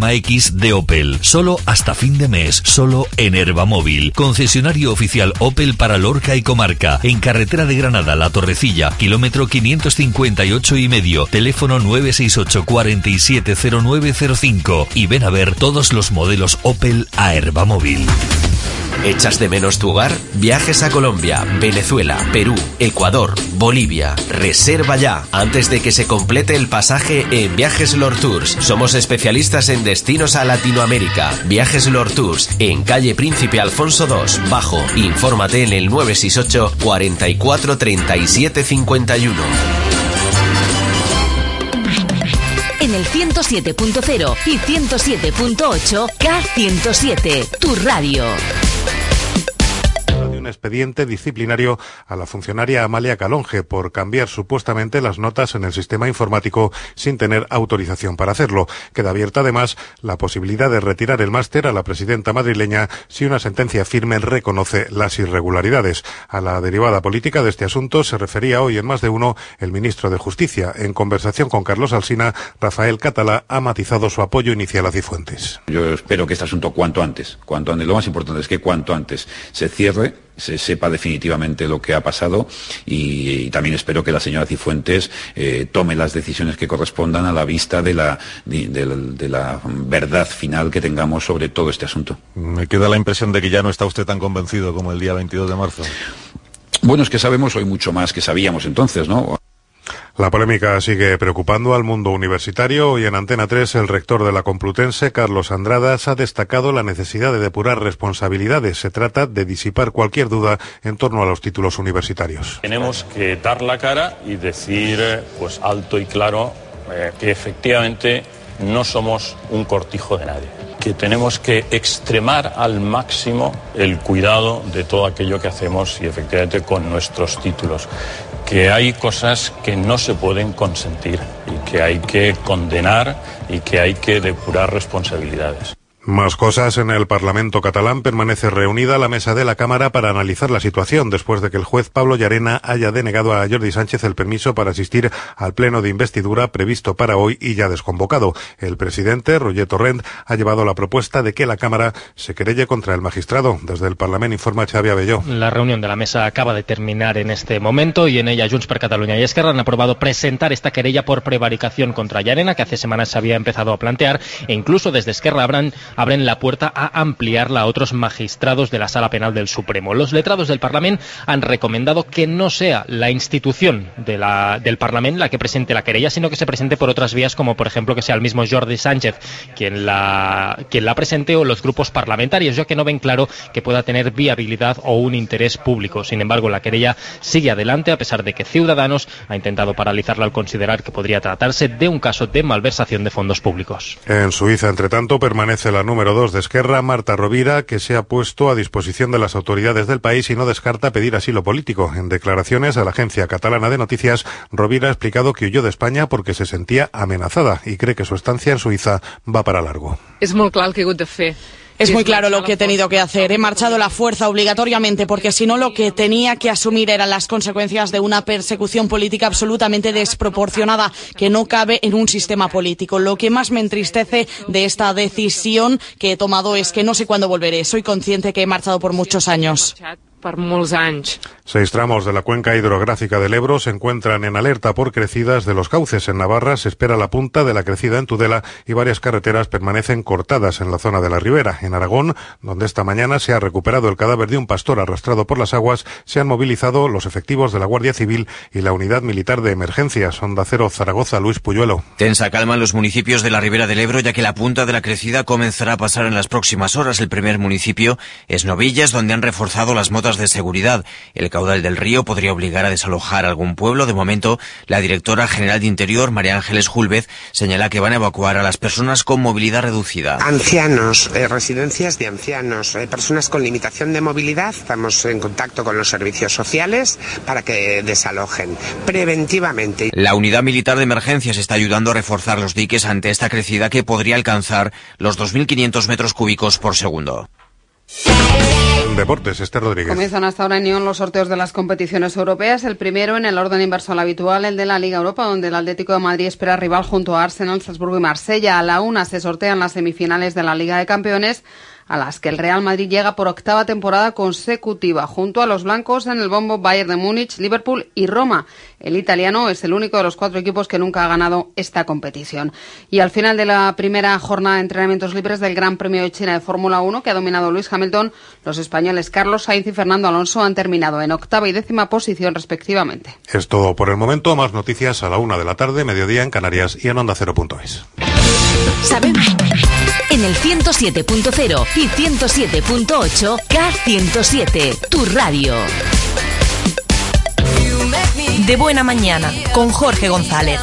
X de Opel, solo hasta fin de mes, solo en Herbamóvil, concesionario oficial Opel para Lorca y Comarca, en carretera de Granada, La Torrecilla, kilómetro 558 y medio, teléfono 968 470905 y ven a ver todos los modelos Opel a Herbamóvil. ¿Echas de menos tu hogar? Viajes a Colombia, Venezuela, Perú, Ecuador, Bolivia. Reserva ya antes de que se complete el pasaje en Viajes Lord Tours. Somos especialistas en destinos a Latinoamérica. Viajes Lord Tours en calle Príncipe Alfonso II, Bajo. Infórmate en el 968 44 37 51. En el 107.0 y 107.8 K107, tu radio Stay un expediente disciplinario a la funcionaria Amalia Calonge por cambiar supuestamente las notas en el sistema informático sin tener autorización para hacerlo. Queda abierta además la posibilidad de retirar el máster a la presidenta madrileña si una sentencia firme reconoce las irregularidades. A la derivada política de este asunto se refería hoy en más de uno el ministro de Justicia. En conversación con Carlos Alsina, Rafael Catalá ha matizado su apoyo inicial a Cifuentes. Yo espero que este asunto cuanto antes, cuanto antes, lo más importante es que cuanto antes se cierre se sepa definitivamente lo que ha pasado y, también espero que la señora Cifuentes eh, tome las decisiones que correspondan a la vista de la, de, la verdad final que tengamos sobre todo este asunto. Me queda la impresión de que ya no está usted tan convencido como el día 22 de marzo. Bueno, es que sabemos hoy mucho más que sabíamos entonces, ¿no? La polémica sigue preocupando al mundo universitario y en Antena 3 el rector de la Complutense, Carlos Andradas, ha destacado la necesidad de depurar responsabilidades. Se trata de disipar cualquier duda en torno a los títulos universitarios. Tenemos que dar la cara y decir pues alto y claro eh, que efectivamente no somos un cortijo de nadie, que tenemos que extremar al máximo el cuidado de todo aquello que hacemos y efectivamente con nuestros títulos, que hay cosas que no se pueden consentir y que hay que condenar y que hay que depurar responsabilidades. Más cosas. En el Parlamento catalán permanece reunida la mesa de la Cámara para analizar la situación después de que el juez Pablo Llarena haya denegado a Jordi Sánchez el permiso para asistir al pleno de investidura previsto para hoy y ya desconvocado. El presidente, Roger Torrent, ha llevado la propuesta de que la Cámara se querelle contra el magistrado. Desde el Parlamento informa Xavi Abelló. La reunión de la mesa acaba de terminar en este momento y en ella Junts per Cataluña y Esquerra han aprobado presentar esta querella por prevaricación contra Llarena que hace semanas se había empezado a plantear e incluso desde Esquerra habrán abren la puerta a ampliarla a otros magistrados de la Sala Penal del Supremo. Los letrados del Parlamento han recomendado que no sea la institución del Parlamento la que presente la querella, sino que se presente por otras vías, como por ejemplo que sea el mismo Jordi Sánchez quien la, quien la presente o los grupos parlamentarios, ya que no ven claro que pueda tener viabilidad o un interés público. Sin embargo, la querella sigue adelante a pesar de que Ciudadanos ha intentado paralizarla al considerar que podría tratarse de un caso de malversación de fondos públicos. En Suiza, entre tanto, permanece la número de Esquerra, Marta Rovira, que se ha puesto a disposición de las autoridades del país y no descarta pedir asilo político. En declaraciones a la agencia catalana de noticias, Rovira ha explicado que huyó de España porque se sentía amenazada y cree que su estancia en Suiza va para largo. Es muy claro que es muy claro lo que he tenido que hacer. He marchado la fuerza obligatoriamente porque si no lo que tenía que asumir eran las consecuencias de una persecución política absolutamente desproporcionada que no cabe en un sistema político. Lo que más me entristece de esta decisión que he tomado es que no sé cuándo volveré. Soy consciente que he marchado por muchos años. Seis tramos de la cuenca hidrográfica del Ebro se encuentran en alerta por crecidas de los cauces. En Navarra se espera la punta de la crecida en Tudela y varias carreteras permanecen cortadas en la zona de la ribera. En Aragón, donde esta mañana se ha recuperado el cadáver de un pastor arrastrado por las aguas, se han movilizado los efectivos de la Guardia Civil y la Unidad Militar de Emergencias. Onda Cero Zaragoza, Luis Puyuelo. Tensa calma en los municipios de la ribera del Ebro, ya que la punta de la crecida comenzará a pasar en las próximas horas. El primer municipio es Novillas, donde han reforzado las motas medidas de seguridad. El caudal del río podría obligar a desalojar algún pueblo. De momento, la directora general de Interior, María Ángeles Julvez, señala que van a evacuar a las personas con movilidad reducida. Ancianos, eh, residencias de ancianos, eh, personas con limitación de movilidad. Estamos en contacto con los servicios sociales para que desalojen preventivamente. La unidad militar de emergencias está ayudando a reforzar los diques ante esta crecida que podría alcanzar los 2.500 metros cúbicos por segundo. Deportes, Esther Rodríguez. Comienzan hasta ahora en Lyon los sorteos de las competiciones europeas. El primero en el orden inverso al habitual, el de la Liga Europa, donde el Atlético de Madrid espera rival junto a Arsenal, Salzburgo y Marsella. A la una se sortean las semifinales de la Liga de Campeones a las que el Real Madrid llega por octava temporada consecutiva, junto a los blancos en el bombo Bayern de Múnich, Liverpool y Roma. El italiano es el único de los cuatro equipos que nunca ha ganado esta competición. Y al final de la primera jornada de entrenamientos libres del Gran Premio de China de Fórmula 1, que ha dominado Luis Hamilton, los españoles Carlos Sainz y Fernando Alonso han terminado en octava y décima posición respectivamente. Es todo por el momento. Más noticias a la una de la tarde, mediodía en Canarias y en Onda Cero.es. Sabemos en el 107.0 y 107.8 K107, tu radio. De buena mañana, con Jorge González.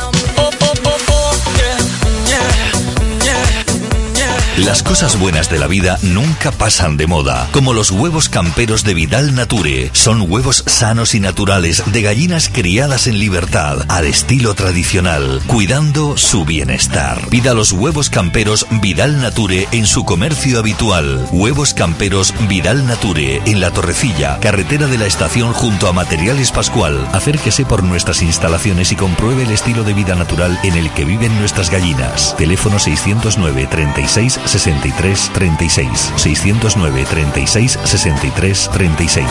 Las cosas buenas de la vida nunca pasan de moda, como los huevos camperos de Vidal Nature. Son huevos sanos y naturales de gallinas criadas en libertad, al estilo tradicional, cuidando su bienestar. Pida los huevos camperos Vidal Nature en su comercio habitual. Huevos camperos Vidal Nature en La Torrecilla, carretera de la estación junto a Materiales Pascual. Acérquese por nuestras instalaciones y compruebe el estilo de vida natural en el que viven nuestras gallinas. Teléfono 609 36 63 36 609 36 63 36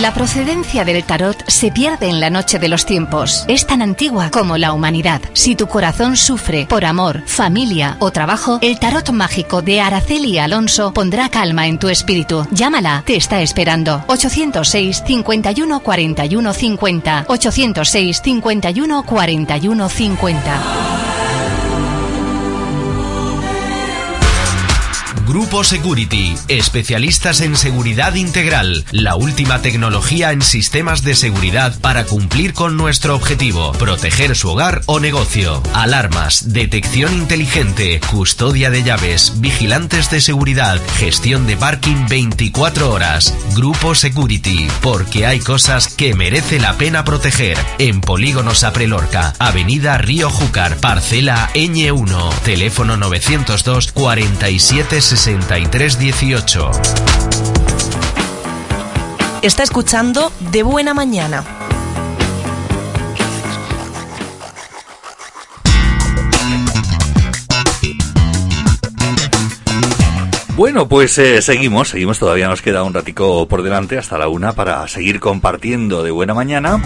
La procedencia del tarot se pierde en la noche de los tiempos. Es tan antigua como la humanidad. Si tu corazón sufre por amor, familia o trabajo, el tarot mágico de Araceli Alonso pondrá calma en tu espíritu. Llámala, te está esperando. 806 51 41 50. 806 51 41 50. Grupo Security, especialistas en seguridad integral, la última tecnología en sistemas de seguridad para cumplir con nuestro objetivo, proteger su hogar o negocio. Alarmas, detección inteligente, custodia de llaves, vigilantes de seguridad, gestión de parking 24 horas. Grupo Security, porque hay cosas que merece la pena proteger. En Polígonos Aprelorca, Avenida Río Júcar, Parcela Ñ1, teléfono 902 47 6318. Está escuchando De Buena Mañana. Bueno, pues eh, seguimos, seguimos, todavía nos queda un ratico por delante hasta la una para seguir compartiendo de buena mañana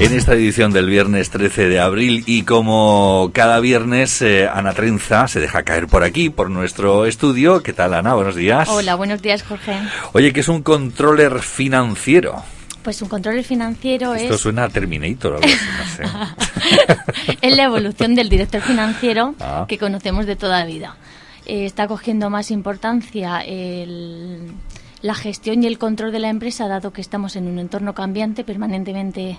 en esta edición del viernes 13 de abril y como cada viernes eh, Ana Trenza se deja caer por aquí, por nuestro estudio. ¿Qué tal Ana? Buenos días. Hola, buenos días Jorge. Oye, ¿qué es un controller financiero? Pues un controller financiero Esto es... suena a Terminator, algo así, no sé. es la evolución del director financiero Ah. que conocemos de toda la vida. Eh, está cogiendo más importancia el- la gestión y el control de la empresa, dado que estamos en un entorno cambiante, permanentemente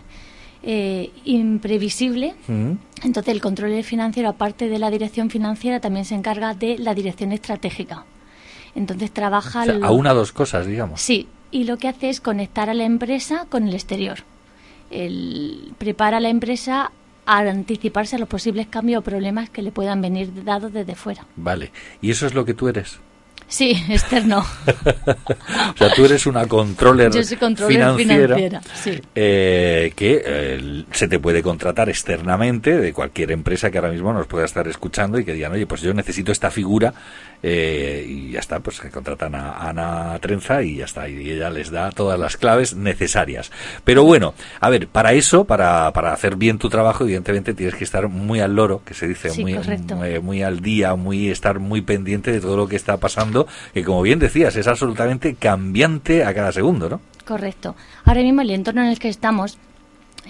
eh, imprevisible. Mm. Entonces, el control financiero, aparte de la dirección financiera, también se encarga de la dirección estratégica. Entonces, trabaja... O sea, lo- a una o dos cosas, digamos. Sí, y lo que hace es conectar a la empresa con el exterior. El, prepara a la empresa a anticiparse a los posibles cambios o problemas que le puedan venir dados desde fuera. Vale. ¿Y eso es lo que tú eres? Sí, externo. o sea, tú eres una controller, Yo soy controller financiera, financiera, sí. eh, que eh, se te puede contratar externamente de cualquier empresa que ahora mismo nos pueda estar escuchando y que digan, oye, pues yo necesito esta figura eh, y ya está, pues que contratan a Ana Trenza y ya está, y ella les da todas las claves necesarias. Pero bueno, a ver, para eso, para, para hacer bien tu trabajo, evidentemente tienes que estar muy al loro, que se dice, Sí, muy, muy, muy al día, muy estar muy pendiente de todo lo que está pasando, que como bien decías, es absolutamente cambiante a cada segundo, ¿no? Correcto. Ahora mismo el entorno en el que estamos,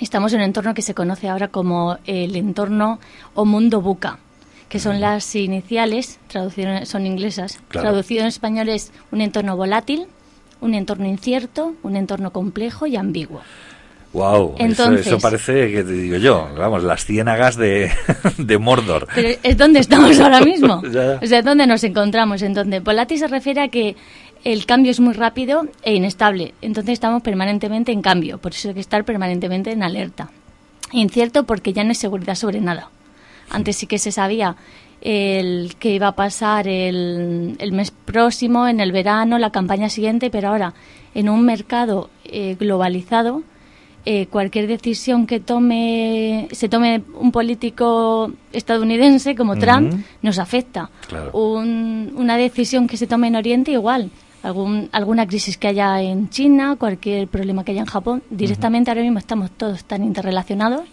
estamos en un entorno que se conoce ahora como el entorno o mundo buca, que son las iniciales, son inglesas. Claro. Traducido en español es un entorno volátil, un entorno incierto, un entorno complejo y ambiguo. Wow, eso, parece que te digo yo, vamos, las ciénagas de, de Mordor. Pero es donde estamos ahora mismo, o sea, donde nos encontramos. Entonces, Polati se refiere a que el cambio es muy rápido e inestable, entonces estamos permanentemente en cambio, por eso hay que estar permanentemente en alerta. Incierto porque ya no hay seguridad sobre nada. Antes sí que se sabía el que iba a pasar el, el mes próximo, en el verano, la campaña siguiente, pero ahora en un mercado eh, globalizado eh, cualquier decisión que tome se tome un político estadounidense como Trump nos afecta. una decisión que se tome en Oriente igual. Algún, alguna crisis que haya en China, cualquier problema que haya en Japón, directamente ahora mismo estamos todos tan interrelacionados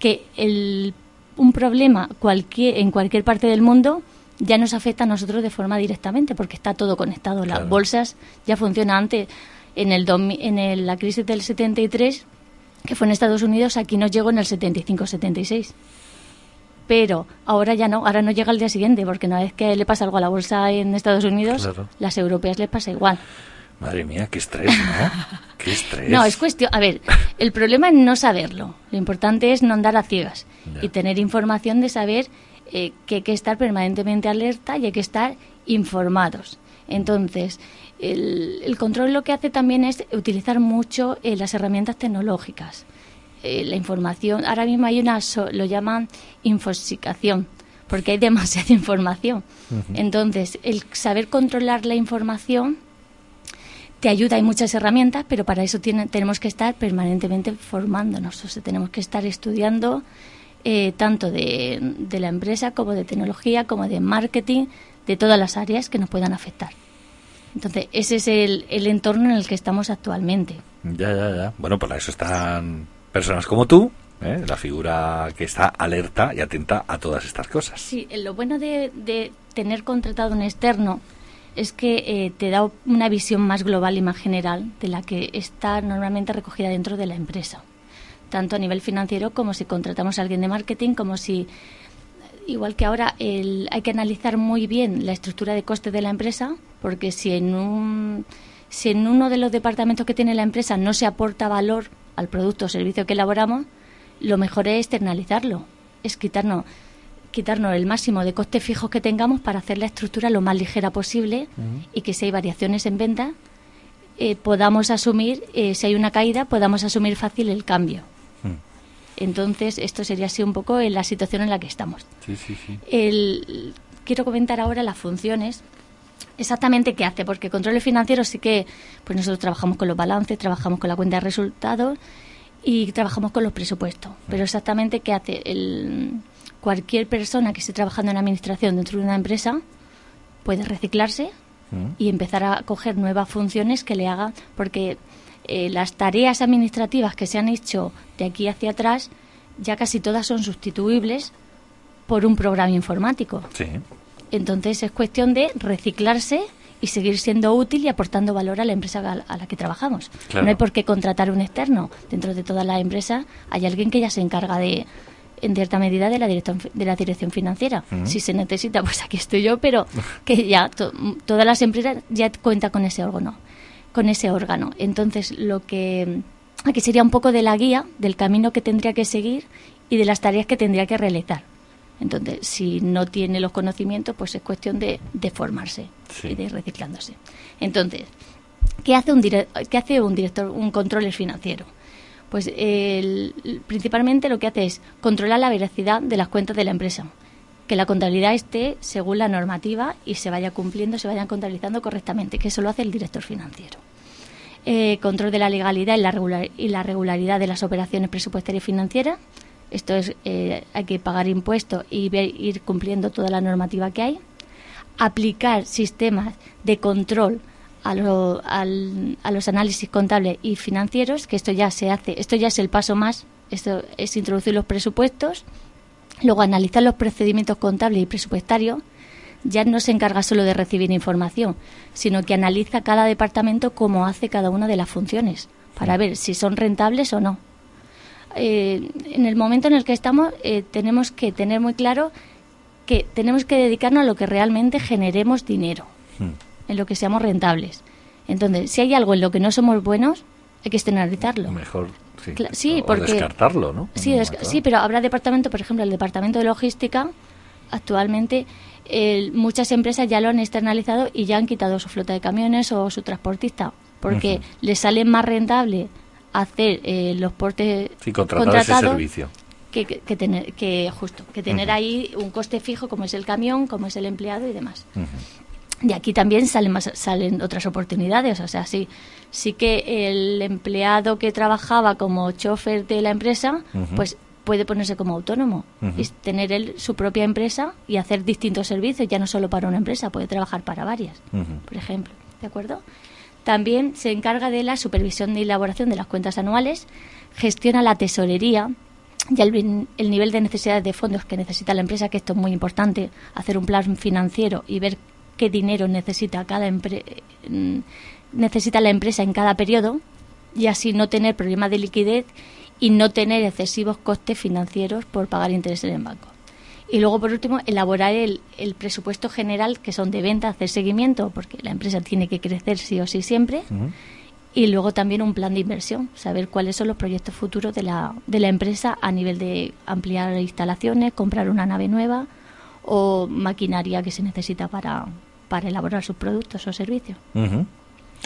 que el, un problema cualquier, en cualquier parte del mundo ya nos afecta a nosotros de forma directamente porque está todo conectado. Las bolsas ya funcionan antes en, el en la crisis del 73, que fue en Estados Unidos, aquí nos llegó en el 75-76. Pero ahora ya no, ahora no llega al día siguiente, porque una vez que le pasa algo a la bolsa en Estados Unidos, las europeas les pasa igual. Madre mía, qué estrés, ¿no? qué estrés. No, es cuestión. A ver, el problema es no saberlo. Lo importante es no andar a ciegas y tener información de saber eh, que hay que estar permanentemente alerta y hay que estar informados. Entonces, el, control lo que hace también es utilizar mucho eh, las herramientas tecnológicas. Eh, la información, ahora mismo hay una, lo llaman infosicación, porque hay demasiada información. Entonces, el saber controlar la información te ayuda, hay muchas herramientas, pero para eso tenemos que estar permanentemente formándonos, o sea, tenemos que estar estudiando eh, tanto de, de la empresa como de tecnología, como de marketing, de todas las áreas que nos puedan afectar. Entonces, ese es el, el entorno en el que estamos actualmente. Ya, ya, ya. Bueno, para eso están personas como tú, ¿eh? la figura que está alerta y atenta a todas estas cosas. Sí, lo bueno de, de tener contratado un externo es que eh, te da una visión más global y más general de la que está normalmente recogida dentro de la empresa, tanto a nivel financiero como si contratamos a alguien de marketing, como si igual que ahora hay que analizar muy bien la estructura de coste de la empresa, porque si en, un, si en uno de los departamentos que tiene la empresa no se aporta valor al producto o servicio que elaboramos, lo mejor es externalizarlo, es quitarnos, quitarnos el máximo de costes fijos que tengamos para hacer la estructura lo más ligera posible y que si hay variaciones en venta, eh, podamos asumir, eh, si hay una caída, podamos asumir fácil el cambio. Entonces, esto sería así un poco en la situación en la que estamos. Sí, sí, sí. El, quiero comentar ahora las funciones. Exactamente qué hace, porque control financiero sí que, pues nosotros trabajamos con los balances, trabajamos con la cuenta de resultados y trabajamos con los presupuestos. Pero exactamente qué hace el, cualquier persona que esté trabajando en administración dentro de una empresa puede reciclarse mm. y empezar a coger nuevas funciones que le hagan, porque eh, las tareas administrativas que se han hecho de aquí hacia atrás ya casi todas son sustituibles por un programa informático. Entonces es cuestión de reciclarse y seguir siendo útil y aportando valor a la empresa a la que trabajamos. No hay por qué contratar un externo. Dentro de toda la empresa hay alguien que ya se encarga de, en cierta medida, de la, de la dirección financiera. Si se necesita, pues aquí estoy yo, pero que ya todas las empresas ya cuentan con ese órgano con ese órgano. Entonces, lo que aquí sería un poco de la guía del camino que tendría que seguir y de las tareas que tendría que realizar. Entonces, si no tiene los conocimientos, pues es cuestión de, de formarse y de ir reciclándose. Entonces, ¿qué hace un, qué hace un director, un control financiero? Pues principalmente lo que hace es controlar la veracidad de las cuentas de la empresa, que la contabilidad esté según la normativa y se vaya cumpliendo, se vayan contabilizando correctamente, que eso lo hace el director financiero. Eh, control de la legalidad y la, y la regularidad de las operaciones presupuestarias y financieras. Esto es, eh, hay que pagar impuestos y ir cumpliendo toda la normativa que hay. Aplicar sistemas de control a, a los análisis contables y financieros, que esto ya se hace, esto ya es el paso más, esto es introducir los presupuestos Luego, analizar los procedimientos contables y presupuestarios ya no se encarga solo de recibir información, sino que analiza cada departamento cómo hace cada una de las funciones, para ver si son rentables o no. Eh, en el momento en el que estamos, eh, tenemos que tener muy claro que tenemos que dedicarnos a lo que realmente generemos dinero, hmm. en lo que seamos rentables. Entonces, si hay algo en lo que no somos buenos, hay que externalizarlo. Mejor, sí. O porque- descartarlo, ¿no? Sí, sí, pero habrá departamento, por ejemplo, el departamento de logística, actualmente el- muchas empresas ya lo han externalizado y ya han quitado su flota de camiones o su transportista, porque Ujú. les sale más rentable hacer eh, los portes Sí, contratar ese contratados servicio. que, que- que tener que justo que tener ahí un coste fijo como es el camión, como es el empleado y demás. Y aquí también salen más, salen otras oportunidades, o sea, sí, sí que el empleado que trabajaba como chofer de la empresa, pues puede ponerse como autónomo Ujú. y tener él su propia empresa y hacer distintos servicios, ya no solo para una empresa, puede trabajar para varias, por ejemplo, ¿de acuerdo? También se encarga de la supervisión y elaboración de las cuentas anuales, gestiona la tesorería y el, el nivel de necesidades de fondos que necesita la empresa, que esto es muy importante, hacer un plan financiero y ver qué dinero necesita cada mm, necesita la empresa en cada periodo y así no tener problemas de liquidez y no tener excesivos costes financieros por pagar intereses en el banco. Y luego, por último, elaborar el, el presupuesto general, que son de venta, hacer seguimiento, porque la empresa tiene que crecer sí o sí siempre. Y luego también un plan de inversión, saber cuáles son los proyectos futuros de la, de la empresa a nivel de ampliar instalaciones, comprar una nave nueva o maquinaria que se necesita para, para elaborar sus productos o servicios. Ujú.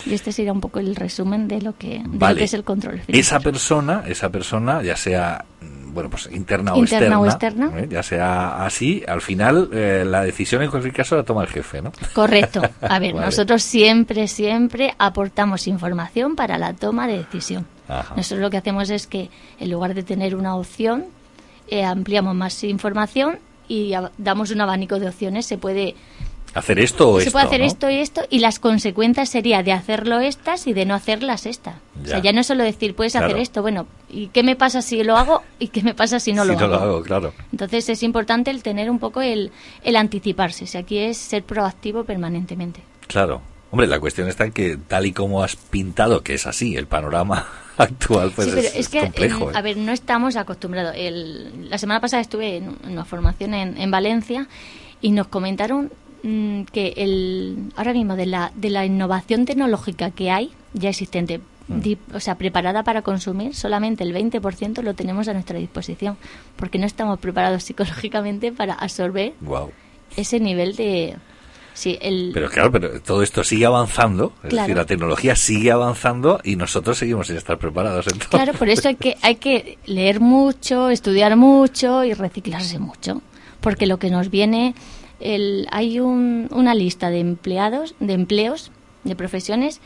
Y este sería un poco el resumen de lo que, de lo que es el control financiero. Esa persona, esa persona, ya sea mm, bueno, pues interna o externa, o externa. ¿eh? ya sea así, al final eh, la decisión en cualquier caso la toma el jefe, ¿no? Correcto. A ver, Vale. nosotros siempre, siempre aportamos información para la toma de decisión. Ajá. Nosotros lo que hacemos es que en lugar de tener una opción, eh, ampliamos más información y damos un abanico de opciones. Se puede, Hacer esto o se esto, puede hacer ¿no? esto y esto y las consecuencias sería de hacerlo estas y de no hacerlas estas. O sea, Ya. ya no es solo decir, puedes Claro. hacer esto, bueno, ¿y qué me pasa si lo hago y qué me pasa si no si lo no hago? lo hago, claro. Entonces es importante el tener un poco el, el anticiparse. O sea, aquí es ser proactivo permanentemente. Claro. Hombre, la cuestión está en que tal y como has pintado, que es así, el panorama actual, pues sí, pero es, es, que, complejo. ¿eh? a ver, no estamos acostumbrados. El- la semana pasada estuve en una formación en, en Valencia y nos comentaron mm, que el, ahora mismo de la, de la innovación tecnológica que hay, ya existente, Mm. o sea, preparada para consumir, solamente el 20% lo tenemos a nuestra disposición, porque no estamos preparados psicológicamente para absorber Guau. ese nivel de... Sí, el, Pero claro, pero todo esto sigue avanzando, es Claro. decir, la tecnología sigue avanzando y nosotros seguimos sin estar preparados. Entonces. Claro, por eso hay que, hay que leer mucho, estudiar mucho y reciclarse mucho. Porque lo que nos viene, el, hay un- una lista de empleados, de empleos, de profesiones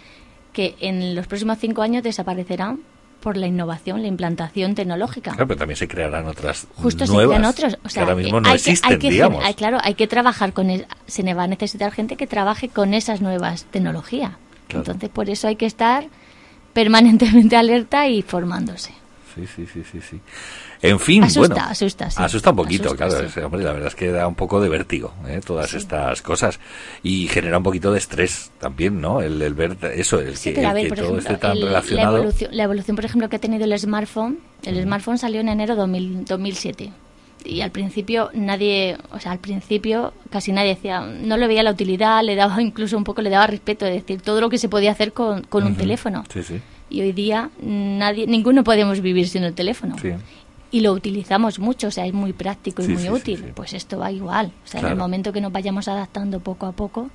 que en los próximos cinco años desaparecerán por la innovación, la implantación tecnológica. Claro, pero también se crearán otras Justo se nuevas crean otros. O que sea, ahora mismo no hay existen, que, hay que digamos. hay- claro, hay que trabajar con... es- se va a necesitar gente que trabaje con esas nuevas tecnologías. Claro. Entonces, por eso hay que estar permanentemente alerta y formándose. Sí, sí, sí, sí, sí. En fin, Asusta, bueno. asusta, sí. Asusta un poquito, Asusta, claro. sí. hombre, la verdad es que da un poco de vértigo, ¿eh? todas estas cosas. Y genera un poquito de estrés también, ¿no? El, el ver eso, el que, el ver, que todo ejemplo, esté tan el- la, relacionado. evolución, la evolución, por ejemplo, que ha tenido el smartphone, el smartphone salió en enero 2000 2007. Y al principio nadie, o sea, al principio casi nadie decía, no le veía la utilidad, le daba incluso un poco, le daba respeto, es decir, todo lo que se podía hacer con, con un teléfono. Sí, sí. Y hoy día nadie, ninguno podemos vivir sin el teléfono. Sí. Y lo utilizamos mucho, o sea, es muy práctico y Sí, muy sí, útil. sí. Pues esto va igual. O sea, en el momento que nos vayamos adaptando poco a poco.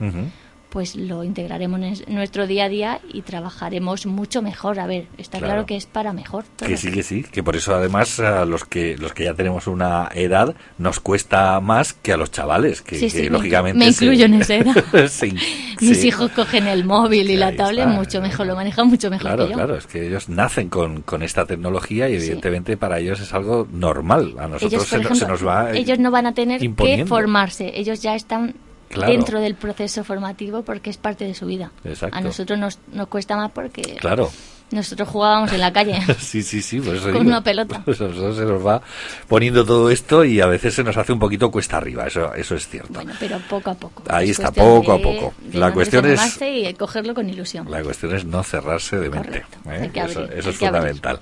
Pues lo integraremos en nuestro día a día y trabajaremos mucho mejor. A ver, está Claro. claro, que es para mejor. todo. Que sí, que sí, que por eso además a los que los que ya tenemos una edad nos cuesta más que a los chavales, que, Sí, que sí, me- lógicamente me se- incluyo en esa edad. Sí, Mis hijos cogen el móvil y la tablet está. mucho mejor, lo manejan mucho mejor Claro, que yo. claro, es que ellos nacen con, con esta tecnología y evidentemente para ellos es algo normal. A nosotros ellos, se, no- se ejemplo, nos va ellos no van a tener que formarse, ellos ya están Claro. dentro del proceso formativo porque es parte de su vida. Exacto. A nosotros nos, nos cuesta más porque Claro. Nosotros jugábamos en la calle. sí, sí, sí, por eso Con digo. una pelota. Pues a nosotros se nos va poniendo todo esto y a veces se nos hace un poquito cuesta arriba, eso, eso es cierto. Bueno, pero poco a poco. Ahí Es está, poco a de- poco. de La cuestión es- y cogerlo con ilusión. La cuestión es no cerrarse de mente. ¿eh? eso abrir, eso es que abrir. fundamental.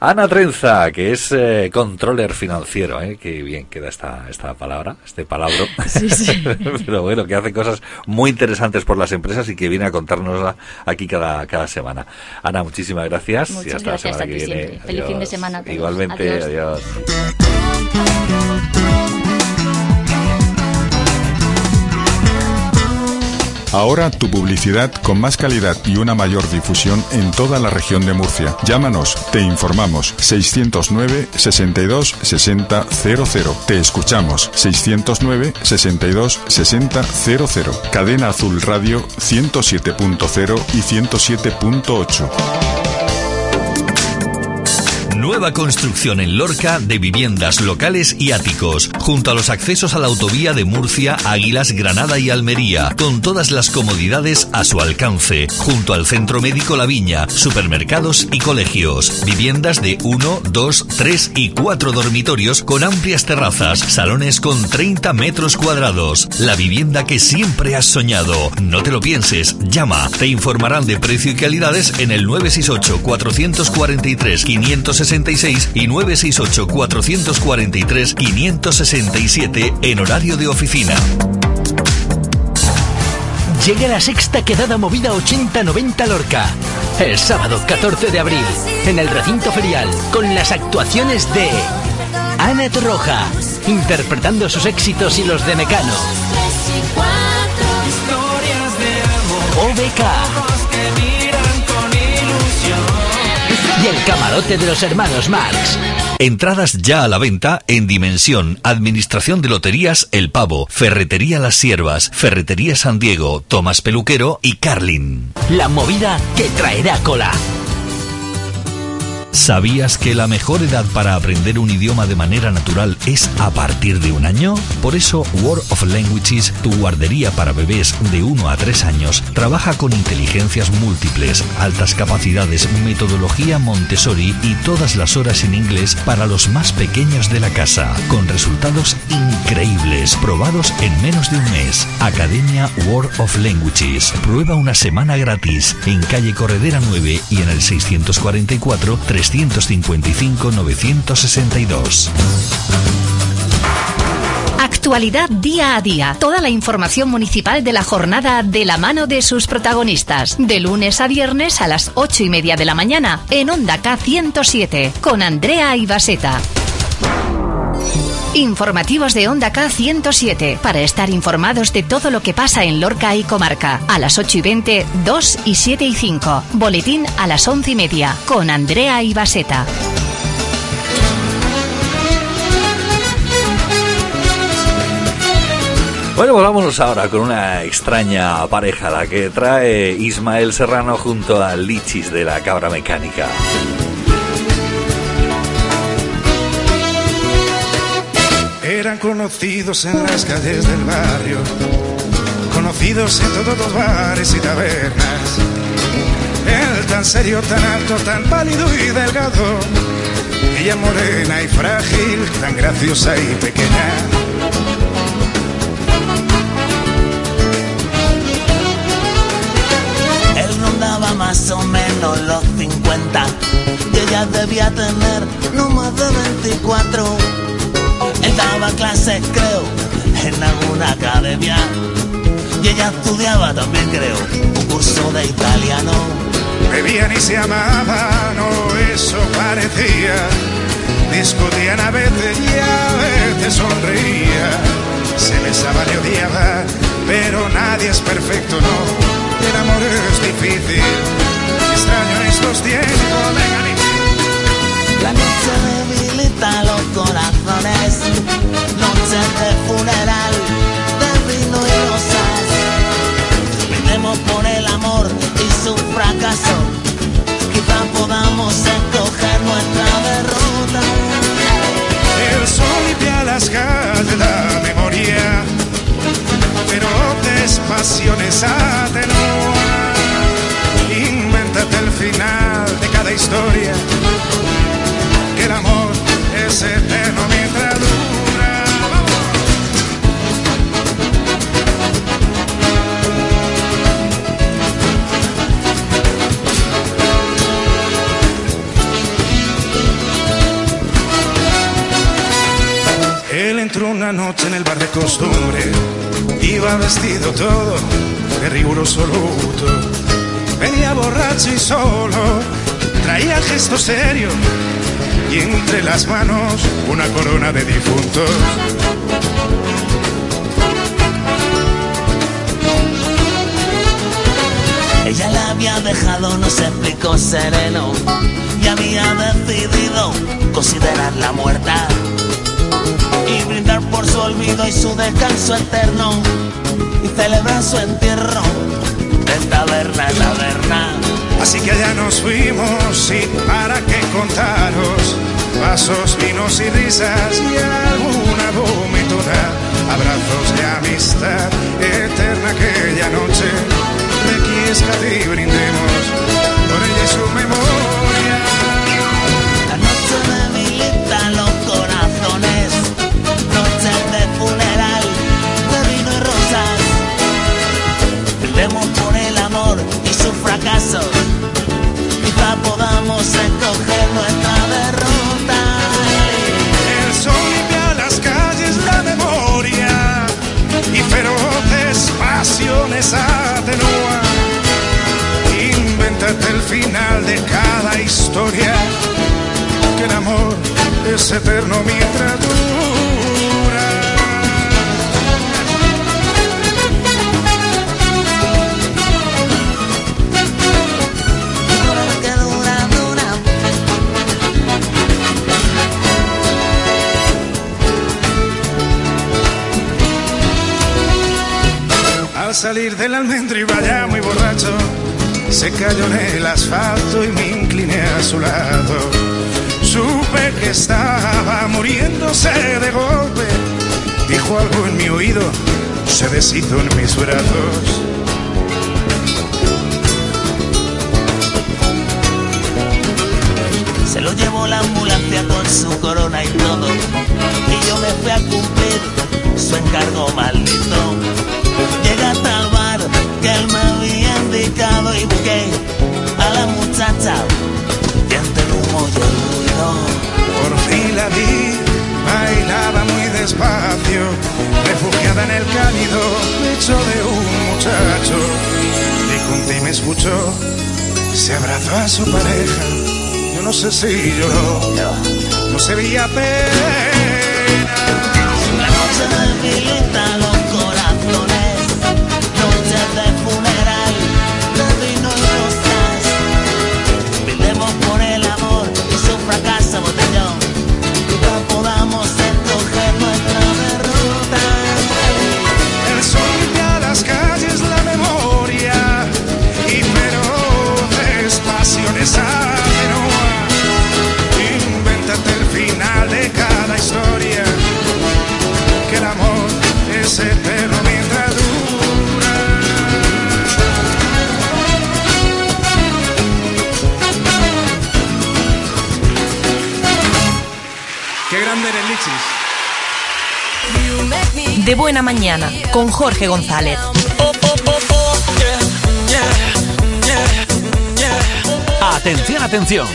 Ana Trenza, que es eh, controller financiero, ¿eh? que bien queda esta, esta palabra, este palabro. Pero bueno, que hace cosas muy interesantes por las empresas y que viene a contárnosla aquí cada, cada semana. Ana, muchísimas gracias. y hasta gracias la semana a que viene. siempre. Feliz fin de semana a todos. Igualmente, Adiós. adiós. Ahora tu publicidad con más calidad y una mayor difusión en toda la región de Murcia. Llámanos, te informamos. 609 62 60 00. Te escuchamos. 609 62 60 00. Cadena Azul Radio 107.0 y 107.8. Nueva construcción en Lorca de viviendas locales y áticos, junto a los accesos a la autovía de Murcia, Águilas, Granada y Almería, con todas las comodidades a su alcance, junto al Centro Médico La Viña, supermercados y colegios. Viviendas de 1, 2, 3 y 4 dormitorios con amplias terrazas, salones con 30 metros cuadrados. La vivienda que siempre has soñado. No te lo pienses, llama. Te informarán de precio y calidades en el 968 443 566 y 968 443 567 en horario de oficina. Llega la sexta quedada movida 80-90 Lorca. El sábado 14 de abril, en el recinto ferial, con las actuaciones de Ana Torroja, interpretando sus éxitos y los de Mecano. OBK. Y el camarote de los hermanos Marx. Entradas ya a la venta en Dimensión, Administración de Loterías El Pavo, Ferretería Las Siervas, Ferretería San Diego, Tomás Peluquero y Carlin. La movida que traerá cola. ¿Sabías que la mejor edad para aprender un idioma de manera natural es a partir de un año? Por eso World of Languages, tu guardería para bebés de 1 a 3 años, trabaja con inteligencias múltiples, altas capacidades, metodología Montessori y todas las horas en inglés para los más pequeños de la casa, con resultados increíbles, probados en menos de un mes. Academia World of Languages. Prueba una semana gratis en calle Corredera 9 y en el 644 355 962. Actualidad día a día. Toda la información municipal de la jornada de la mano de sus protagonistas. De lunes a viernes a las ocho y media de la mañana en Onda K107 con Andrea Ibaseta. Informativos de Onda K107 para estar informados de todo lo que pasa en Lorca y comarca. A las 8 y 20, 2 y 7 y 5. Boletín a las 11 y media con Andrea Ibaseta. Bueno, pues vámonos ahora con una extraña pareja, la que trae Ismael Serrano junto a Lichis de la Cabra Mecánica. Eran conocidos en las calles del barrio, conocidos en todos los bares y tabernas. Él tan serio, tan alto, tan pálido y delgado. Ella morena y frágil, tan graciosa y pequeña. Rondaba más o menos los 50 y ella debía tener no más de 24. Daba clases, creo, en alguna academia y ella estudiaba también, creo, un curso de italiano. Bebían y se amaban, o eso parecía. Discutían a veces y a veces sonreía. Se besaban y odiaban, pero nadie es perfecto, no. El amor es difícil. Extraño estos tiempos, vengan La noche corazones, noche de funeral, de vino y rosas. Brindemos por el amor y su fracaso, quizá podamos escoger nuestra derrota. El sol limpia las calles de la memoria, pero pasiones atenúa. Invéntate el final de eterno mientras dura. Él entró una noche en el bar de costumbre, iba vestido todo de riguroso luto. Venía borracho y solo, traía gesto serio y entre las manos una corona de difuntos. Ella la había dejado, no se explicó sereno. Y había decidido considerarla muerta. Y brindar por su olvido y su descanso eterno. Y celebrar su entierro de taberna en taberna. Así que allá nos fuimos y para qué contaros vasos, vinos y risas y alguna vomitura, abrazos de amistad eterna aquella noche. Requiesca y brindemos final de cada historia, que el amor es eterno mientras dura. Que dura, dura. Al salir del almendro iba ya muy borracho, se cayó en el asfalto y me incliné a su lado. Supe que estaba muriéndose de golpe, dijo algo en mi oído, se deshizo en mis brazos. Se lo llevó la ambulancia con su corona y todo. Y yo me fui a cumplir su encargo maldito. Llegué hasta y busqué a la muchacha. Y entre el humo y el ruido. Por fin la vi, bailaba muy despacio, refugiada en el cálido pecho de un muchacho. Dijo un ti me escuchó, se abrazó a su pareja. Yo no sé si lloró, no se veía pena. La noche debilita los corazones. De buena mañana con Jorge González. Atención, atención.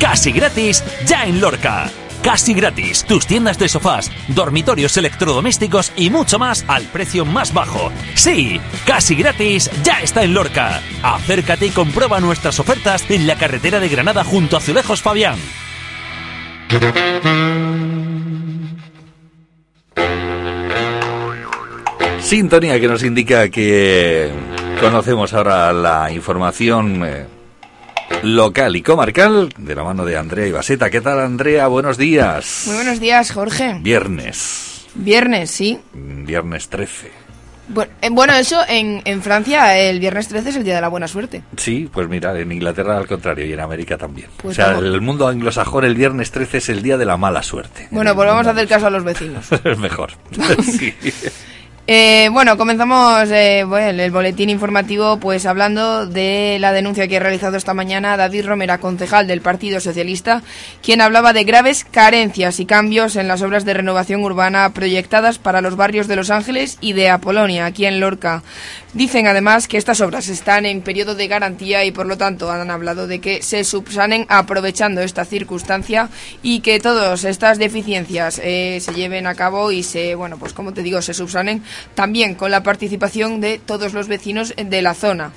Casi gratis ya en Lorca. Casi gratis, tus tiendas de sofás, dormitorios electrodomésticos y mucho más al precio más bajo. Sí, casi gratis ya está en Lorca. Acércate y comprueba nuestras ofertas en la carretera de Granada junto a Azulejos Fabián. Sintonía que nos indica que conocemos ahora la información eh, local y comarcal de la mano de Andrea Ibaseta. ¿Qué tal, Andrea? Buenos días. Muy buenos días, Jorge. Viernes, Viernes, sí. viernes 13. Bueno, eh, bueno, eso en, en Francia el viernes 13 es el día de la buena suerte. Sí, pues mira, en Inglaterra al contrario y en América también. Pues o sea, vamos. el mundo anglosajón el viernes 13 es el día de la mala suerte. Bueno, pues vamos a hacer caso a los vecinos. es mejor. Sí. Eh, bueno, comenzamos eh, el boletín informativo pues hablando de la denuncia que ha realizado esta mañana David Romera, concejal del Partido Socialista, quien hablaba de graves carencias y cambios en las obras de renovación urbana proyectadas para los barrios de Los Ángeles y de Apolonia, aquí en Lorca. Dicen además que estas obras están en periodo de garantía y por lo tanto han hablado de que se subsanen aprovechando esta circunstancia y que todas estas deficiencias eh, se lleven a cabo y se, bueno, pues como te digo, se subsanen también con la participación de todos los vecinos de la zona.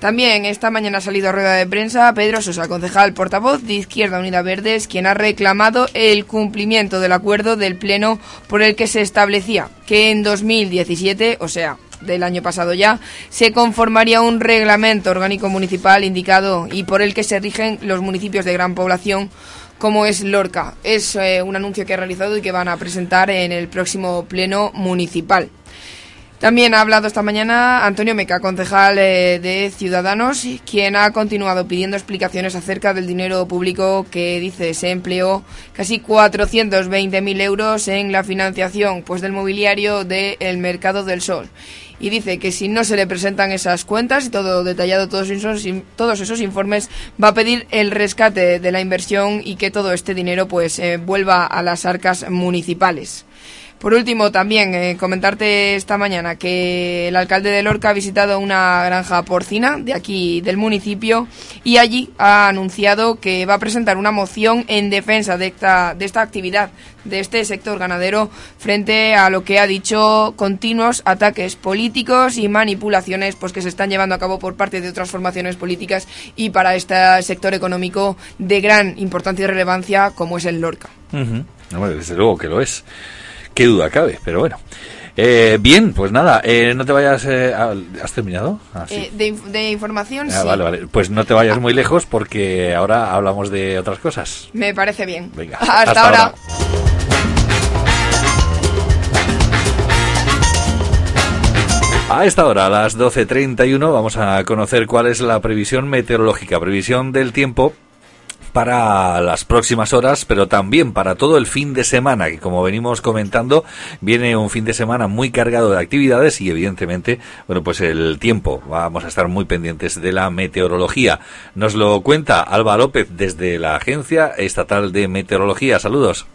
También esta mañana ha salido a rueda de prensa Pedro Sosa, concejal portavoz de Izquierda Unida Verdes, quien ha reclamado el cumplimiento del acuerdo del Pleno por el que se establecía que en 2017, o sea, del año pasado ya, se conformaría un reglamento orgánico municipal indicado y por el que se rigen los municipios de gran población como es Lorca. Es eh, un anuncio que ha realizado y que van a presentar en el próximo pleno municipal. También ha hablado esta mañana Antonio Meca, concejal eh, de Ciudadanos, quien ha continuado pidiendo explicaciones acerca del dinero público que dice se empleó casi 420.000 euros en la financiación pues del mobiliario del Mercado del Sol. Y dice que si no se le presentan esas cuentas y todo detallado, todos esos, informes, va a pedir el rescate de la inversión y que todo este dinero pues eh, vuelva a las arcas municipales. Por último, también eh, comentarte esta mañana que el alcalde de Lorca ha visitado una granja porcina de aquí del municipio y allí ha anunciado que va a presentar una moción en defensa de esta, de esta actividad, de este sector ganadero, frente a lo que ha dicho continuos ataques políticos y manipulaciones pues, que se están llevando a cabo por parte de otras formaciones políticas y para este sector económico de gran importancia y relevancia como es el Lorca. desde luego que lo es. Qué duda cabe, pero bueno. Eh, bien, pues nada, eh, no te vayas. Eh, ¿Has terminado? Ah, de, información, ah, Vale, vale. Pues no te vayas muy lejos porque ahora hablamos de otras cosas. Me parece bien. Venga, hasta, ahora. A esta hora, a las 12.31, vamos a conocer cuál es la previsión meteorológica, previsión del tiempo para las próximas horas, pero también para todo el fin de semana, que como venimos comentando, viene un fin de semana muy cargado de actividades y evidentemente, bueno, pues el tiempo, vamos a estar muy pendientes de la meteorología. Nos lo cuenta Alba López desde la Agencia Estatal de Meteorología. Saludos.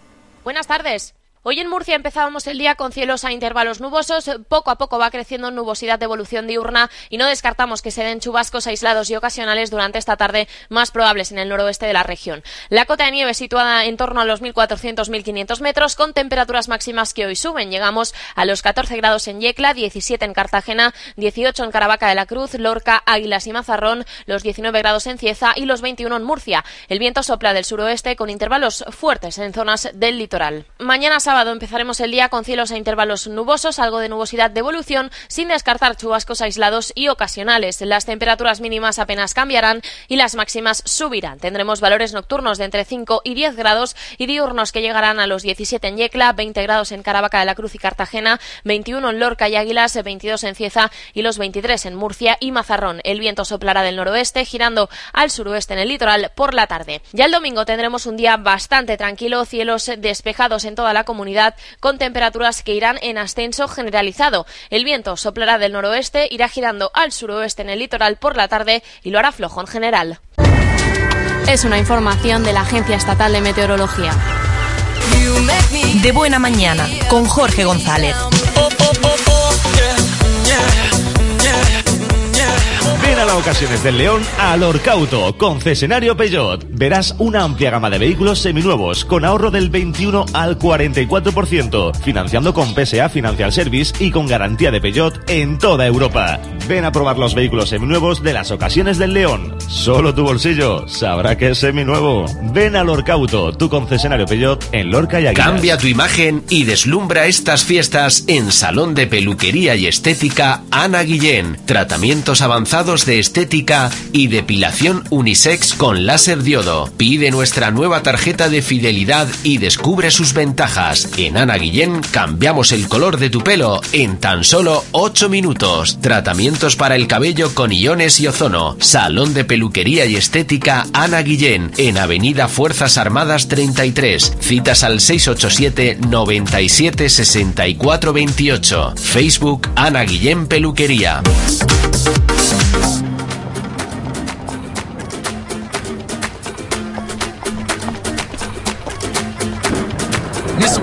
Buenas tardes. Hoy en Murcia empezábamos el día con cielos a intervalos nubosos, poco a poco va creciendo nubosidad de evolución diurna y no descartamos que se den chubascos aislados y ocasionales durante esta tarde más probables en el noroeste de la región. La cota de nieve situada en torno a los 1.400-1.500 metros con temperaturas máximas que hoy suben. Llegamos a los 14 grados en Yecla, 17 en Cartagena, 18 en Caravaca de la Cruz, Lorca, Águilas y Mazarrón, los 19 grados en Cieza y los 21 en Murcia. El viento sopla del suroeste con intervalos fuertes en zonas del litoral. Mañana sábado empezaremos el día con cielos a intervalos nubosos, algo de nubosidad de evolución, sin descartar chubascos aislados y ocasionales. Las temperaturas mínimas apenas cambiarán y las máximas subirán. Tendremos valores nocturnos de entre 5 y 10 grados y diurnos que llegarán a los 17 en Yecla, 20 grados en Caravaca de la Cruz y Cartagena, 21 en Lorca y Águilas, 22 en Cieza y los 23 en Murcia y Mazarrón. El viento soplará del noroeste, girando al suroeste en el litoral por la tarde. Ya el domingo tendremos un día bastante tranquilo, cielos despejados en toda la comunidad con temperaturas que irán en ascenso generalizado. El viento soplará del noroeste, irá girando al suroeste en el litoral por la tarde y lo hará flojo en general. Es una información de la Agencia Estatal de Meteorología. De buena mañana, con Jorge González. Ven a las ocasiones del León a Lorcauto, concesionario Peugeot. Verás una amplia gama de vehículos seminuevos con ahorro del 21 al 44%, financiando con PSA Financial Service y con garantía de Peugeot en toda Europa. Ven a probar los vehículos seminuevos de las ocasiones del León. Solo tu bolsillo sabrá que es seminuevo. Ven a Lorcauto, tu concesionario Peugeot en Lorca y Aguilar. Cambia tu imagen y deslumbra estas fiestas en Salón de Peluquería y Estética Ana Guillén. Tratamientos avanzados de estética y depilación unisex con láser diodo. Pide nuestra nueva tarjeta de fidelidad y descubre sus ventajas. En Ana Guillén cambiamos el color de tu pelo en tan solo 8 minutos. Tratamientos para el cabello con iones y ozono. Salón de peluquería y estética Ana Guillén en Avenida Fuerzas Armadas 33. Citas al 687 97 64 28. Facebook Ana Guillén Peluquería.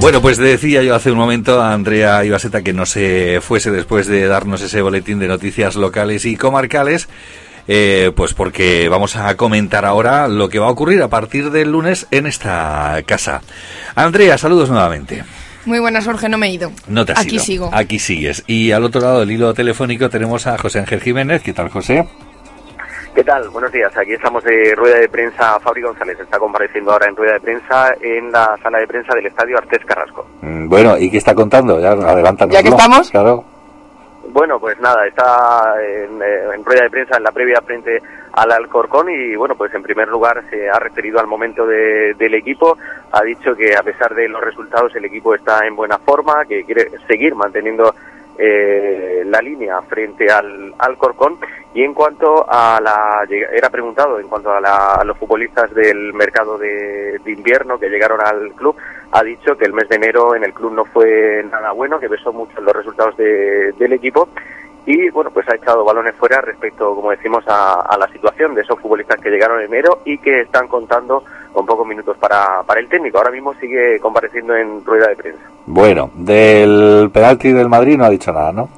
Bueno, pues decía yo hace un momento a Andrea Ibaseta que no se fuese después de darnos ese boletín de noticias locales y comarcales. Eh, pues porque vamos a comentar ahora lo que va a ocurrir a partir del lunes en esta casa. Andrea, saludos nuevamente. Muy buenas, Jorge, no me he ido. No te has Aquí ido. sigo. Aquí sigues. Y al otro lado del hilo telefónico tenemos a José Ángel Jiménez. ¿Qué tal, José? ¿Qué tal? Buenos días. Aquí estamos de rueda de prensa. Fabri González está compareciendo ahora en rueda de prensa en la sala de prensa del Estadio Artés Carrasco. Mm, Bueno, ¿y qué está contando? Ya, adelántanoslo. Ya que estamos. Claro. Bueno, pues nada, está en, eh, en rueda de prensa en la previa frente al Alcorcón y bueno, pues en primer lugar se ha referido al momento de- del equipo, ha dicho que a pesar de los resultados el equipo está en buena forma, que quiere seguir manteniendo eh, la línea frente al Alcorcón y en cuanto a la era preguntado en cuanto a, la- los futbolistas del mercado de, invierno que llegaron al club ha dicho que el mes de enero en el club no fue nada bueno que pesó mucho los resultados de- del equipo y bueno pues ha echado balones fuera respecto como decimos a, la situación de esos futbolistas que llegaron enero y que están contando con pocos minutos para, para el técnico ahora mismo sigue compareciendo en rueda de prensa Bueno, del penalti del Madrid no ha dicho nada, ¿no?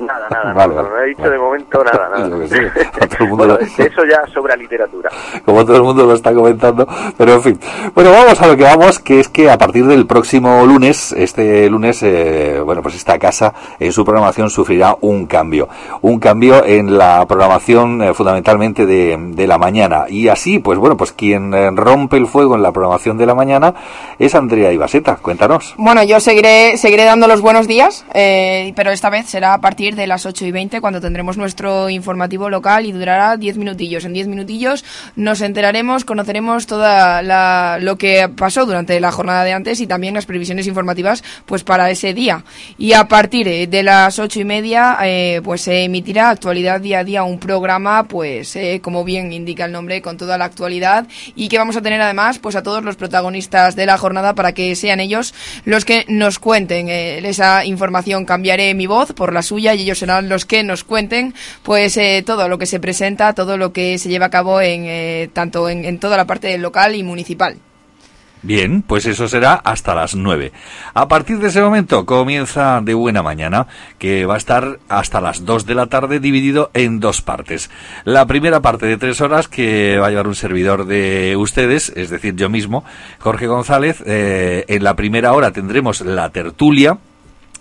Nada, nada, Vale, no, vale, no he dicho de momento nada, nada. Bueno, eso ya sobra literatura. como todo el mundo lo está comentando, pero en fin. Bueno, vamos a lo que vamos, que es que a partir del próximo lunes, este lunes, eh, bueno, pues esta casa en su programación sufrirá un cambio. Un cambio en la programación eh, fundamentalmente de, de la mañana. Y así, pues bueno, pues quien eh, rompe el fuego en la programación de la mañana es Andrea Ibaseta. Cuéntanos. Bueno, yo seguiré, seguiré dando los buenos días, eh, pero esta vez será a partir de las 8 y 20 cuando tendremos nuestro informativo local y durará 10 minutillos. En 10 minutillos nos enteraremos, conoceremos toda lo que pasó durante la jornada de antes y también las previsiones informativas pues para ese día. Y a partir eh, de las 8 y media eh, pues se emitirá actualidad día a día un programa pues eh, como bien indica el nombre con toda la actualidad y que vamos a tener además pues a todos los protagonistas de la jornada para que sean ellos los que nos cuenten esa información. Cambiaré mi voz por la suya y ellos serán los que nos cuenten pues eh, todo lo que se presenta, todo lo que se lleva a cabo en eh, tanto en, toda la parte local y municipal. Bien, pues eso será hasta las 9. A partir de ese momento comienza de buena mañana, que va a estar hasta las 2 de la tarde dividido en dos partes. La primera parte de tres horas que va a llevar un servidor de ustedes, es decir, yo mismo, Jorge González. Eh, en la primera hora tendremos la tertulia.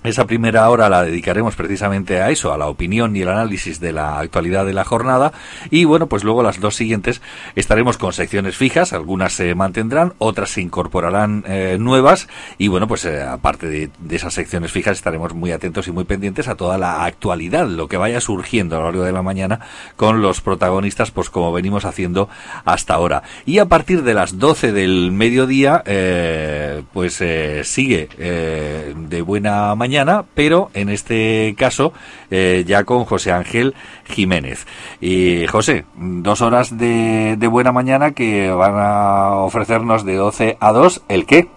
Esa primera hora la dedicaremos precisamente a eso, a la opinión y el análisis de la actualidad de la jornada. Y bueno, pues luego las dos siguientes estaremos con secciones fijas, algunas se mantendrán, otras se incorporarán eh, nuevas. Y bueno, pues eh, aparte de, de esas secciones fijas estaremos muy atentos y muy pendientes a toda la actualidad, lo que vaya surgiendo a lo largo de la mañana con los protagonistas, pues como venimos haciendo hasta ahora. Y a partir de las 12 del mediodía, eh, pues eh, sigue de buena mañana, pero en este caso eh, ya con José Ángel Jiménez. Y José, dos horas de, de buena mañana que van a ofrecernos de 12 a 2, ¿el qué?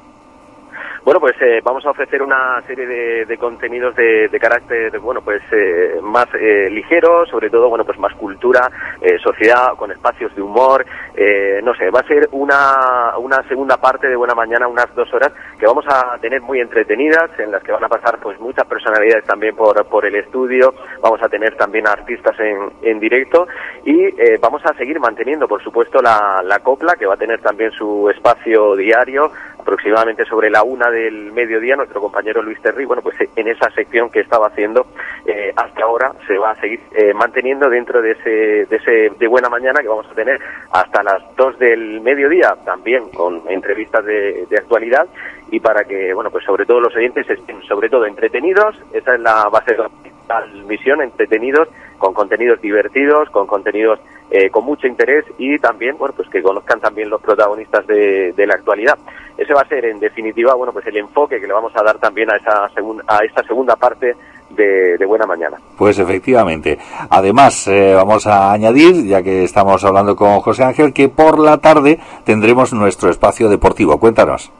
Bueno, pues eh, vamos a ofrecer una serie de, de contenidos de, de carácter, bueno, pues eh, más eh, ligero, sobre todo, bueno, pues más cultura, eh, sociedad, con espacios de humor, eh, no sé, va a ser una, una segunda parte de Buena Mañana, unas dos horas, que vamos a tener muy entretenidas, en las que van a pasar pues muchas personalidades también por, por el estudio, vamos a tener también artistas en, en directo y eh, vamos a seguir manteniendo, por supuesto, la, la copla, que va a tener también su espacio diario, aproximadamente sobre la una del mediodía, nuestro compañero Luis Terry, bueno, pues en esa sección que estaba haciendo eh, hasta ahora se va a seguir eh, manteniendo dentro de ese, de ese de buena mañana que vamos a tener hasta las dos del mediodía, también con entrevistas de, de actualidad y para que, bueno, pues sobre todo los oyentes estén sobre todo entretenidos, esa es la base de la misión, entretenidos, con contenidos divertidos, con contenidos eh, con mucho interés y también, bueno, pues que conozcan también los protagonistas de, de la actualidad. Ese va a ser, en definitiva, bueno, pues el enfoque que le vamos a dar también a esa, segun- a esta segunda parte de, buena mañana. Pues efectivamente. Además, eh, vamos a añadir, ya que estamos hablando con José Ángel, que por la tarde tendremos nuestro espacio deportivo. Cuéntanos.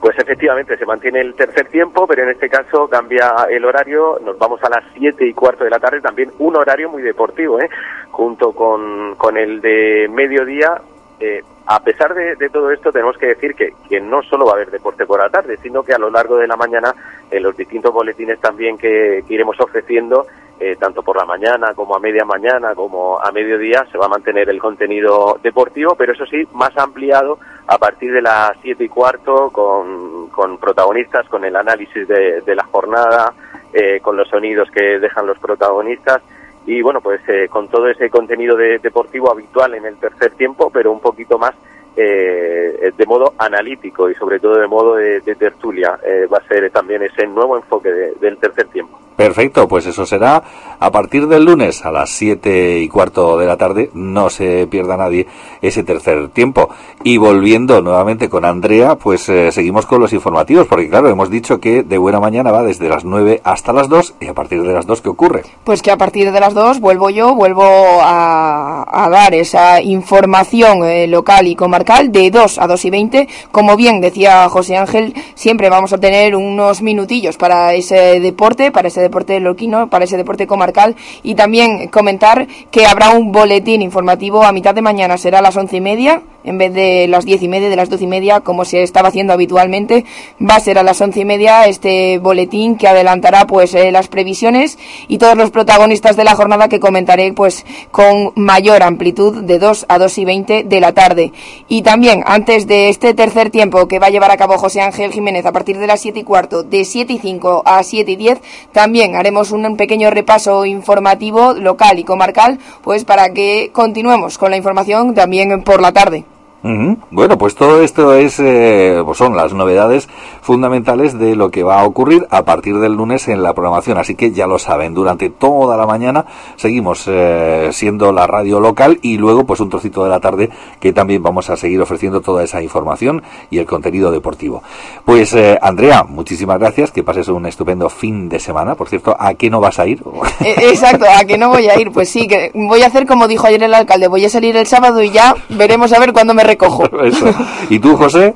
Pues efectivamente, se mantiene el tercer tiempo, pero en este caso cambia el horario, nos vamos a las siete y cuarto de la tarde, también un horario muy deportivo, ¿eh? junto con, con el de mediodía, eh, a pesar de, todo esto, tenemos que decir que, que, no solo va a haber deporte por la tarde, sino que a lo largo de la mañana, en los distintos boletines también que, iremos ofreciendo, eh, tanto por la mañana como a media mañana como a mediodía, se va a mantener el contenido deportivo, pero eso sí, más ampliado a partir de las siete y cuarto, con, protagonistas, con el análisis de, de la jornada, eh, con los sonidos que dejan los protagonistas y bueno, pues eh, con todo ese contenido deportivo habitual en el tercer tiempo, pero un poquito más eh, de modo analítico y sobre todo de modo de, tertulia. Eh, va a ser también ese nuevo enfoque del tercer tiempo. Perfecto, pues eso será a partir del lunes a las siete y cuarto de la tarde. No se pierda nadie ese tercer tiempo. Y volviendo nuevamente con Andrea, pues eh, seguimos con los informativos, porque claro, hemos dicho que de buena mañana va desde las nueve hasta las dos y a partir de las dos, ¿qué ocurre? Pues que a partir de las dos vuelvo yo, vuelvo a, dar esa información eh, local y comarcal de dos a dos y veinte. Como bien decía José Ángel, siempre vamos a tener unos minutillos para ese deporte, para ese loquino, para ese deporte comarcal. Y también comentar que habrá un boletín informativo a mitad de mañana, será a las once y media en vez de las diez y media, de las doce y media, como se estaba haciendo habitualmente, va a ser a las once y media este boletín que adelantará pues eh, las previsiones y todos los protagonistas de la jornada que comentaré pues con mayor amplitud de 2 a 2 y 20 de la tarde. Y también antes de este tercer tiempo que va a llevar a cabo José Ángel Jiménez a partir de las siete y cuarto, de siete y cinco a siete y diez, también haremos un pequeño repaso informativo local y comarcal pues para que continuemos con la información también por la tarde. Bueno, pues todo esto es, eh, pues son las novedades fundamentales de lo que va a ocurrir a partir del lunes en la programación. Así que ya lo saben, durante toda la mañana seguimos eh, siendo la radio local y luego pues un trocito de la tarde que también vamos a seguir ofreciendo toda esa información y el contenido deportivo. Pues eh, Andrea, muchísimas gracias, que pases un estupendo fin de semana. Por cierto, ¿a qué no vas a ir? Exacto, ¿a qué no voy a ir? Pues sí, que voy a hacer como dijo ayer el alcalde, voy a salir el sábado y ya veremos a ver cuándo me recojo. ¿Y tú, José?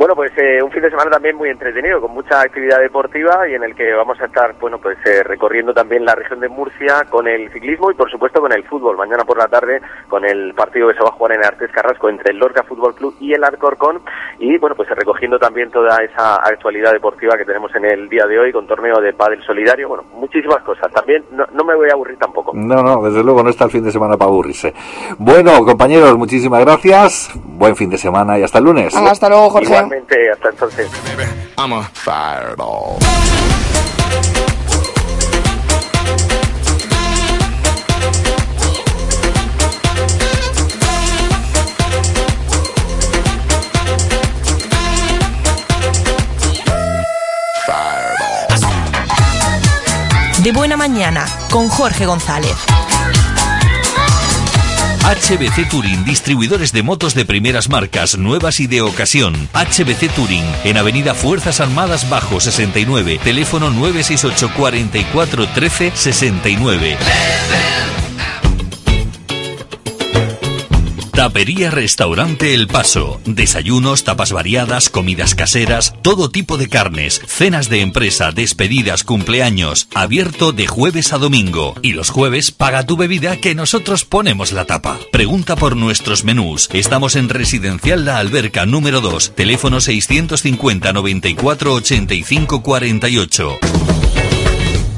Bueno, pues eh, un fin de semana también muy entretenido, con mucha actividad deportiva y en el que vamos a estar, bueno, pues eh, recorriendo también la región de Murcia con el ciclismo y por supuesto con el fútbol. Mañana por la tarde con el partido que se va a jugar en Artes Carrasco entre el Lorca Fútbol Club y el Alcorcón y bueno, pues recogiendo también toda esa actualidad deportiva que tenemos en el día de hoy con torneo de pádel solidario, bueno, muchísimas cosas. También no, no me voy a aburrir tampoco. No, no, desde luego no está el fin de semana para aburrirse. Bueno, compañeros, muchísimas gracias. Buen fin de semana y hasta el lunes. Hasta luego, Jorge hasta entonces. De buena mañana con Jorge González. HBC Touring, distribuidores de motos de primeras marcas, nuevas y de ocasión. HBC Touring, en Avenida Fuerzas Armadas Bajo 69, teléfono 968 44 13 69. Tapería Restaurante El Paso. Desayunos, tapas variadas, comidas caseras, todo tipo de carnes, cenas de empresa, despedidas, cumpleaños. Abierto de jueves a domingo. Y los jueves paga tu bebida que nosotros ponemos la tapa. Pregunta por nuestros menús. Estamos en Residencial La Alberca número 2. Teléfono 650 94 85 48.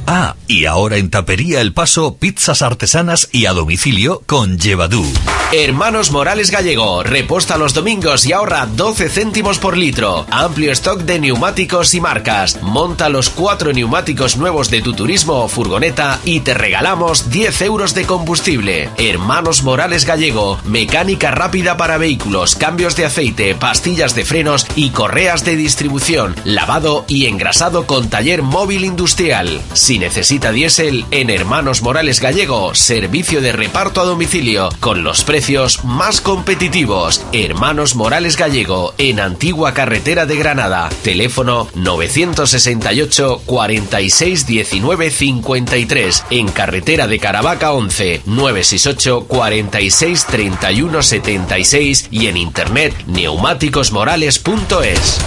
Ah, y ahora en Tapería El Paso, pizzas artesanas y a domicilio con Llevadú. Hermanos Morales Gallego, reposta los domingos y ahorra 12 céntimos por litro. Amplio stock de neumáticos y marcas. Monta los cuatro neumáticos nuevos de tu turismo o furgoneta y te regalamos 10 euros de combustible. Hermanos Morales Gallego, mecánica rápida para vehículos, cambios de aceite, pastillas de frenos y correas de distribución, lavado y engrasado con taller móvil industrial. Necesita diésel, en Hermanos Morales Gallego, servicio de reparto a domicilio, con los precios más competitivos. Hermanos Morales Gallego, en Antigua Carretera de Granada. Teléfono 968 46 19 53. En Carretera de Caravaca 11 968 46 31 76 y en internet neumáticosmorales.es.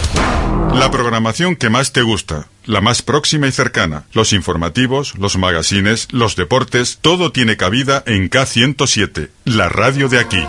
La programación que más te gusta, la más próxima y cercana, los informativos, los magazines, los deportes, todo tiene cabida en K107, la radio de aquí.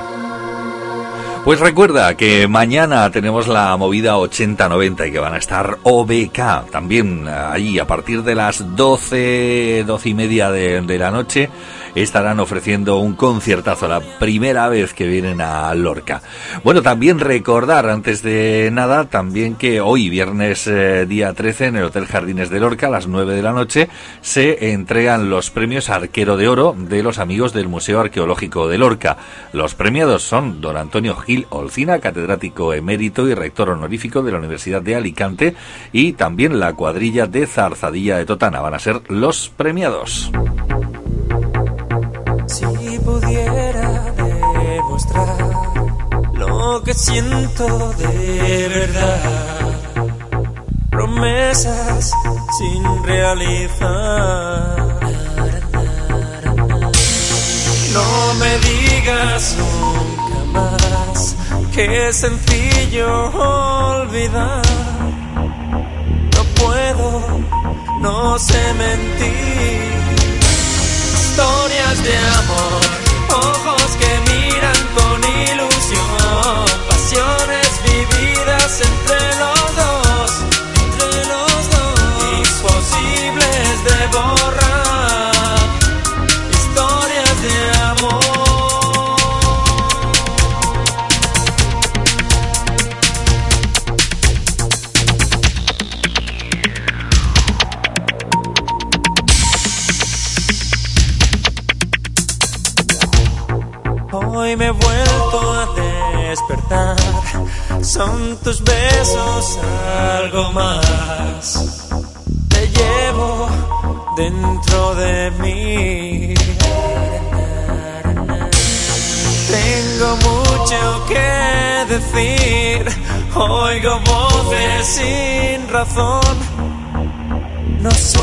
Pues recuerda que mañana tenemos la movida 80-90 y que van a estar OBK también ahí a partir de las 12, 12 y media de, de la noche estarán ofreciendo un conciertazo, la primera vez que vienen a Lorca. Bueno, también recordar, antes de nada, también que hoy, viernes eh, día 13, en el Hotel Jardines de Lorca, a las 9 de la noche, se entregan los premios Arquero de Oro de los amigos del Museo Arqueológico de Lorca. Los premiados son don Antonio Gil Olcina, catedrático emérito y rector honorífico de la Universidad de Alicante, y también la cuadrilla de Zarzadilla de Totana. Van a ser los premiados. Pudiera demostrar lo que siento de verdad, promesas sin realizar. No me digas nunca más que es sencillo olvidar. No puedo, no sé mentir historias de amor, que Tus besos algo más. Te llevo dentro de mí. Tengo mucho que decir. Oigo voces sin razón. No sé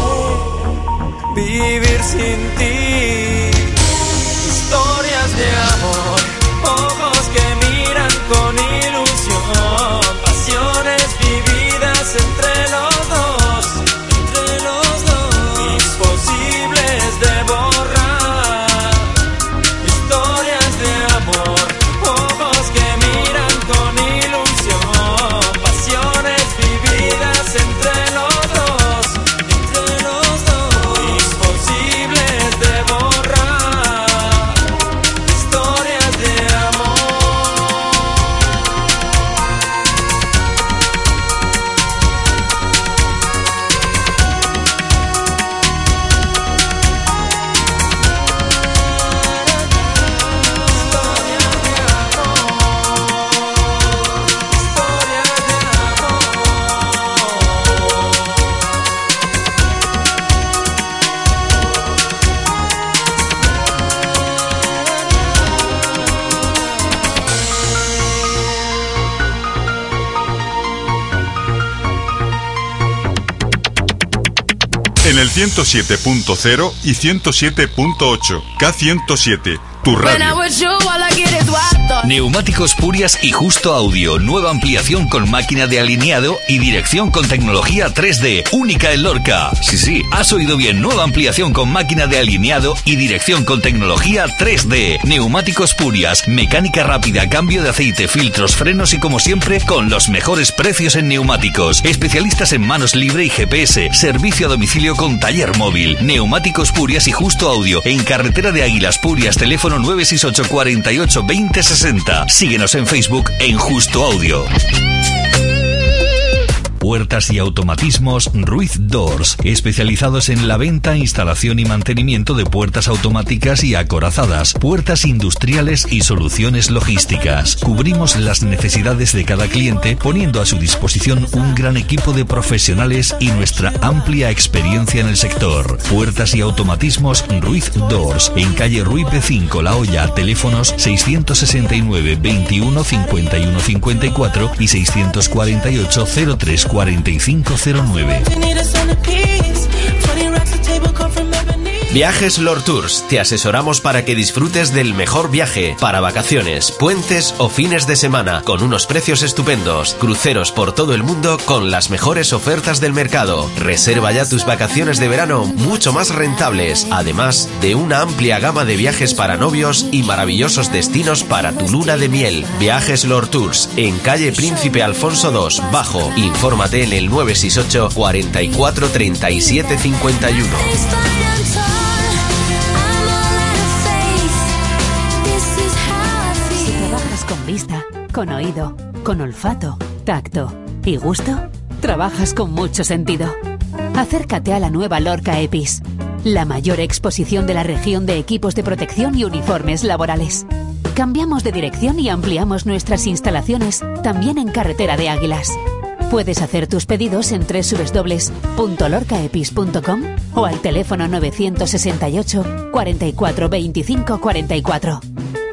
vivir sin ti el 107.0 y 107.8, K107, tu radio. Neumáticos Purias y Justo Audio. Nueva ampliación con máquina de alineado y dirección con tecnología 3D. Única en Lorca. Sí, sí, has oído bien. Nueva ampliación con máquina de alineado y dirección con tecnología 3D. Neumáticos Purias. Mecánica rápida, cambio de aceite, filtros, frenos y como siempre con los mejores precios en neumáticos. Especialistas en manos libre y GPS. Servicio a domicilio con taller móvil. Neumáticos Purias y Justo Audio. En carretera de Águilas Purias. Teléfono 968 48 20 60. Síguenos en Facebook en Justo Audio. Puertas y automatismos Ruiz Doors, especializados en la venta, instalación y mantenimiento de puertas automáticas y acorazadas, puertas industriales y soluciones logísticas. Cubrimos las necesidades de cada cliente poniendo a su disposición un gran equipo de profesionales y nuestra amplia experiencia en el sector. Puertas y automatismos Ruiz Doors, en calle Ruipe 5 La Hoya, teléfonos 669 21 51 54 y 648 03 4509. Viajes Lord Tours. Te asesoramos para que disfrutes del mejor viaje para vacaciones, puentes o fines de semana con unos precios estupendos. Cruceros por todo el mundo con las mejores ofertas del mercado. Reserva ya tus vacaciones de verano mucho más rentables, además de una amplia gama de viajes para novios y maravillosos destinos para tu luna de miel. Viajes Lord Tours en calle Príncipe Alfonso II, Bajo. Infórmate en el 968 44 37 51. Con oído, con olfato, tacto y gusto, trabajas con mucho sentido. Acércate a la nueva Lorca EPIS, la mayor exposición de la región de equipos de protección y uniformes laborales. Cambiamos de dirección y ampliamos nuestras instalaciones también en Carretera de Águilas. Puedes hacer tus pedidos en www.lorcaepis.com o al teléfono 968 44 25 44.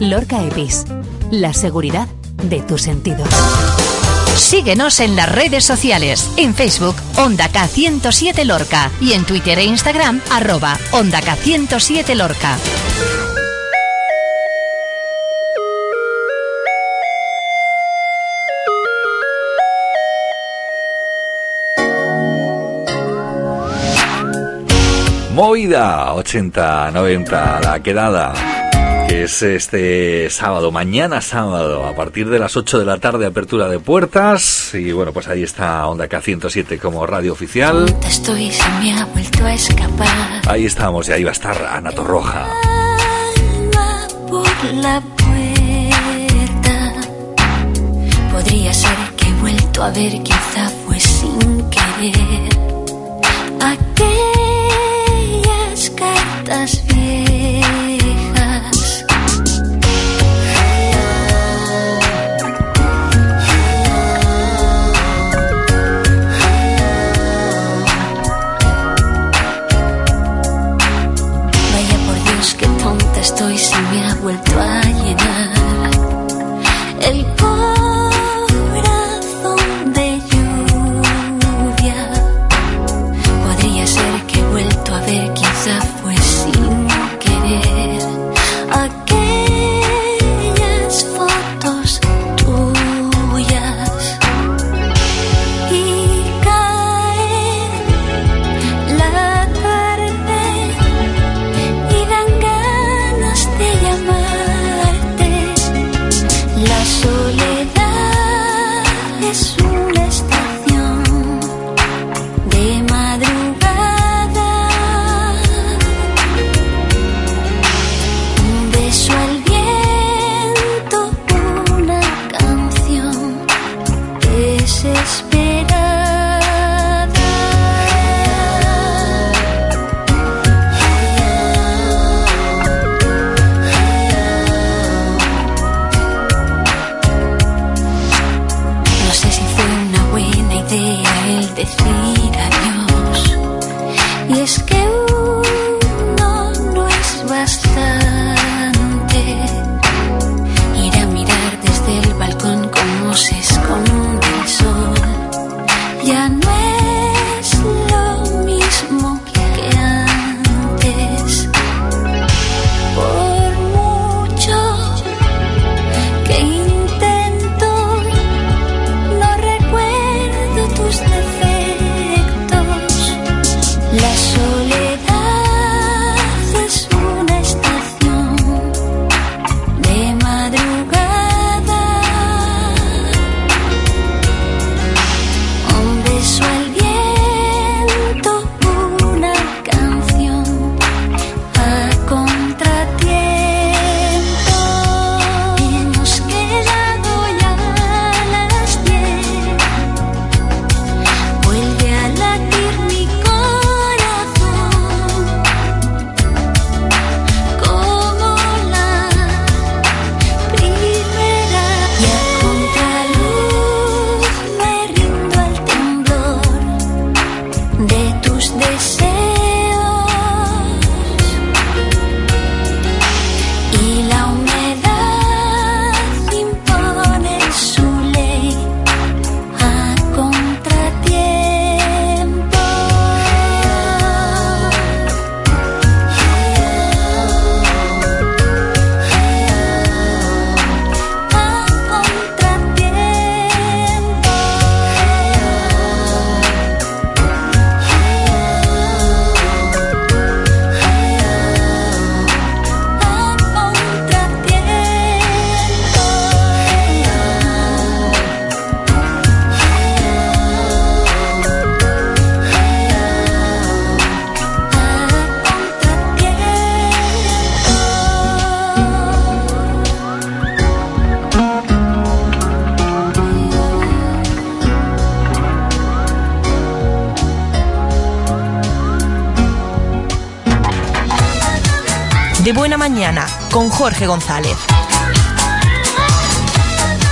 Lorca Epis, la seguridad de tus sentidos. Síguenos en las redes sociales, en Facebook Onda K107 Lorca y en Twitter e Instagram arroba Onda K107 Lorca. Movida 80-90, la quedada, que es este sábado, mañana sábado, a partir de las 8 de la tarde, apertura de puertas. Y bueno, pues ahí está Onda K107 como radio oficial. Estoy, se me ha vuelto a escapar. Ahí estamos, y ahí va a estar Ana Torroja. Por la puerta. Podría ser que he vuelto a ver, quizá fue sin querer. Aquellas cartas Là Jorge González.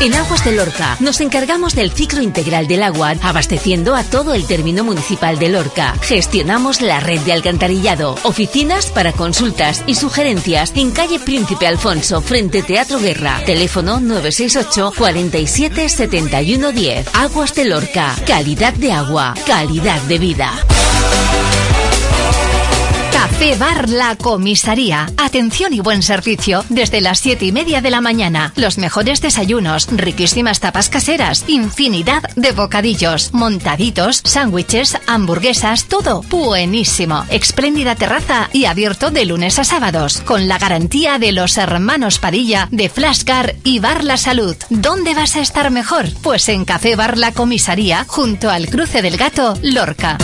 En Aguas de Lorca nos encargamos del ciclo integral del agua, abasteciendo a todo el término municipal de Lorca. Gestionamos la red de alcantarillado, oficinas para consultas y sugerencias en calle Príncipe Alfonso, frente Teatro Guerra. Teléfono 968 47 71 10. Aguas de Lorca. Calidad de agua, calidad de vida. Café Bar La Comisaría. Atención y buen servicio desde las siete y media de la mañana. Los mejores desayunos, riquísimas tapas caseras, infinidad de bocadillos, montaditos, sándwiches, hamburguesas, todo buenísimo. Espléndida terraza y abierto de lunes a sábados con la garantía de los hermanos Padilla de Flashcar y Bar La Salud. ¿Dónde vas a estar mejor? Pues en Café Bar La Comisaría junto al cruce del gato Lorca.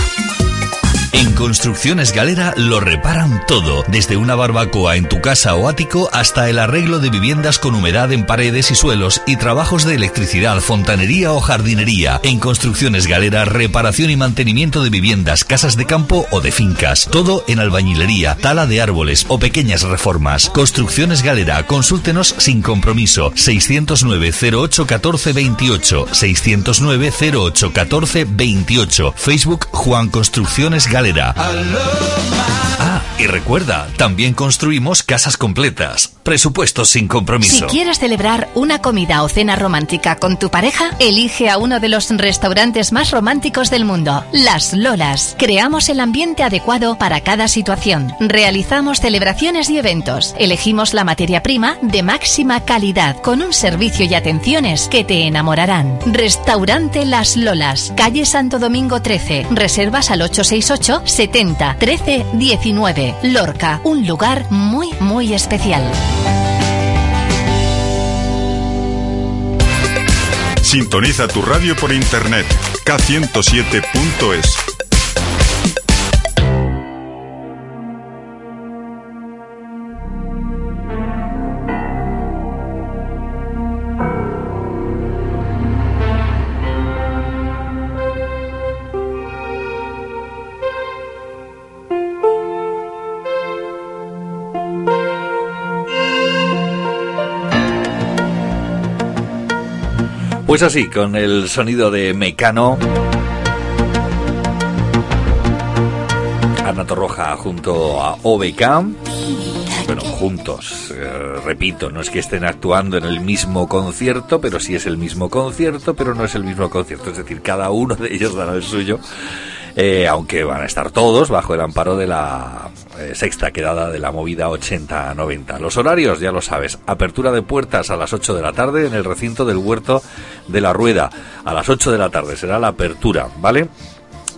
En Construcciones Galera lo reparan todo, desde una barbacoa en tu casa o ático hasta el arreglo de viviendas con humedad en paredes y suelos y trabajos de electricidad, fontanería o jardinería. En Construcciones Galera, reparación y mantenimiento de viviendas, casas de campo o de fincas. Todo en albañilería, tala de árboles o pequeñas reformas. Construcciones Galera, consúltenos sin compromiso. 609 08 14 28 609 08 14 28 Facebook Juan Construcciones Galera cálida. Y recuerda, también construimos casas completas. Presupuestos sin compromiso. Si quieres celebrar una comida o cena romántica con tu pareja, elige a uno de los restaurantes más románticos del mundo, Las Lolas. Creamos el ambiente adecuado para cada situación. Realizamos celebraciones y eventos. Elegimos la materia prima de máxima calidad, con un servicio y atenciones que te enamorarán. Restaurante Las Lolas, calle Santo Domingo 13. Reservas al 868 70 13 19. Lorca, un lugar muy, muy especial. Sintoniza tu radio por internet k107.es. Pues así, con el sonido de Mecano. Ana Torroja junto a OBK. Bueno, juntos, eh, repito, no es que estén actuando en el mismo concierto, pero sí es el mismo concierto, pero no es el mismo concierto. Es decir, cada uno de ellos dará el suyo. Eh, aunque van a estar todos bajo el amparo de la eh, sexta quedada de la movida 80-90. Los horarios, ya lo sabes, apertura de puertas a las 8 de la tarde en el recinto del Huerto de la Rueda. A las 8 de la tarde será la apertura, ¿vale?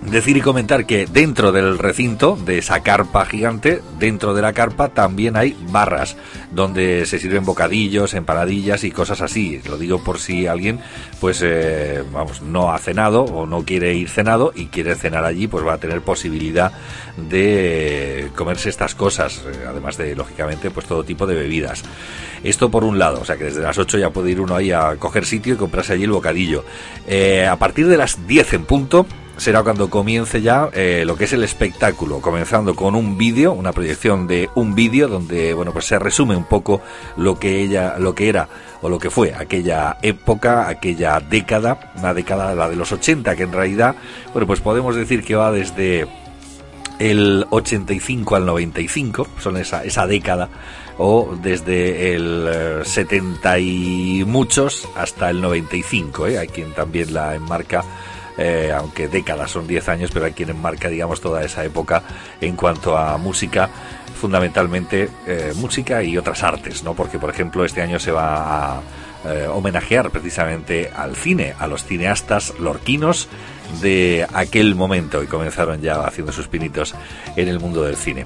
Decir y comentar que dentro del recinto de esa carpa gigante, dentro de la carpa también hay barras donde se sirven bocadillos, empanadillas y cosas así. Lo digo por si alguien, pues, eh, vamos, no ha cenado o no quiere ir cenado y quiere cenar allí, pues va a tener posibilidad de comerse estas cosas, eh, además de, lógicamente, pues todo tipo de bebidas. Esto por un lado, o sea que desde las 8 ya puede ir uno ahí a coger sitio y comprarse allí el bocadillo. Eh, a partir de las 10 en punto, será cuando comience ya eh, lo que es el espectáculo, comenzando con un vídeo, una proyección de un vídeo donde bueno pues se resume un poco lo que ella, lo que era o lo que fue aquella época, aquella década, una década la de los 80 que en realidad bueno pues podemos decir que va desde el 85 al 95, son esa, esa década, o desde el 70 y muchos hasta el 95, ¿eh? hay quien también la enmarca eh, aunque décadas son 10 años, pero hay quien enmarca, digamos, toda esa época en cuanto a música, fundamentalmente eh, música y otras artes, ¿no? Porque, por ejemplo, este año se va a eh, homenajear precisamente al cine, a los cineastas lorquinos de aquel momento y comenzaron ya haciendo sus pinitos en el mundo del cine,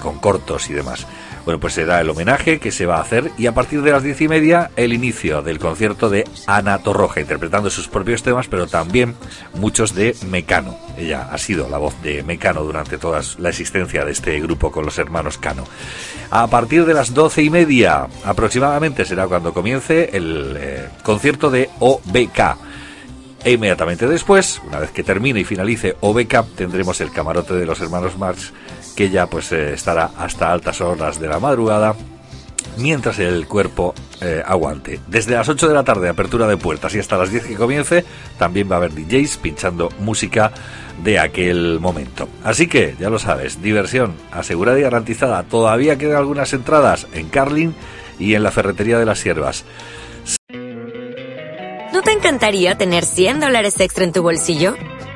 con cortos y demás. Bueno, pues será el homenaje que se va a hacer y a partir de las diez y media el inicio del concierto de Ana Torroja, interpretando sus propios temas, pero también muchos de Mecano. Ella ha sido la voz de Mecano durante toda la existencia de este grupo con los hermanos Cano. A partir de las doce y media aproximadamente será cuando comience el eh, concierto de OBK. E inmediatamente después, una vez que termine y finalice OBK, tendremos el camarote de los hermanos Marx que ya pues eh, estará hasta altas horas de la madrugada mientras el cuerpo eh, aguante. Desde las 8 de la tarde, apertura de puertas y hasta las 10 que comience, también va a haber DJs pinchando música de aquel momento. Así que, ya lo sabes, diversión asegurada y garantizada. Todavía quedan algunas entradas en Carlin y en la Ferretería de las Siervas. ¿No te encantaría tener 100 dólares extra en tu bolsillo?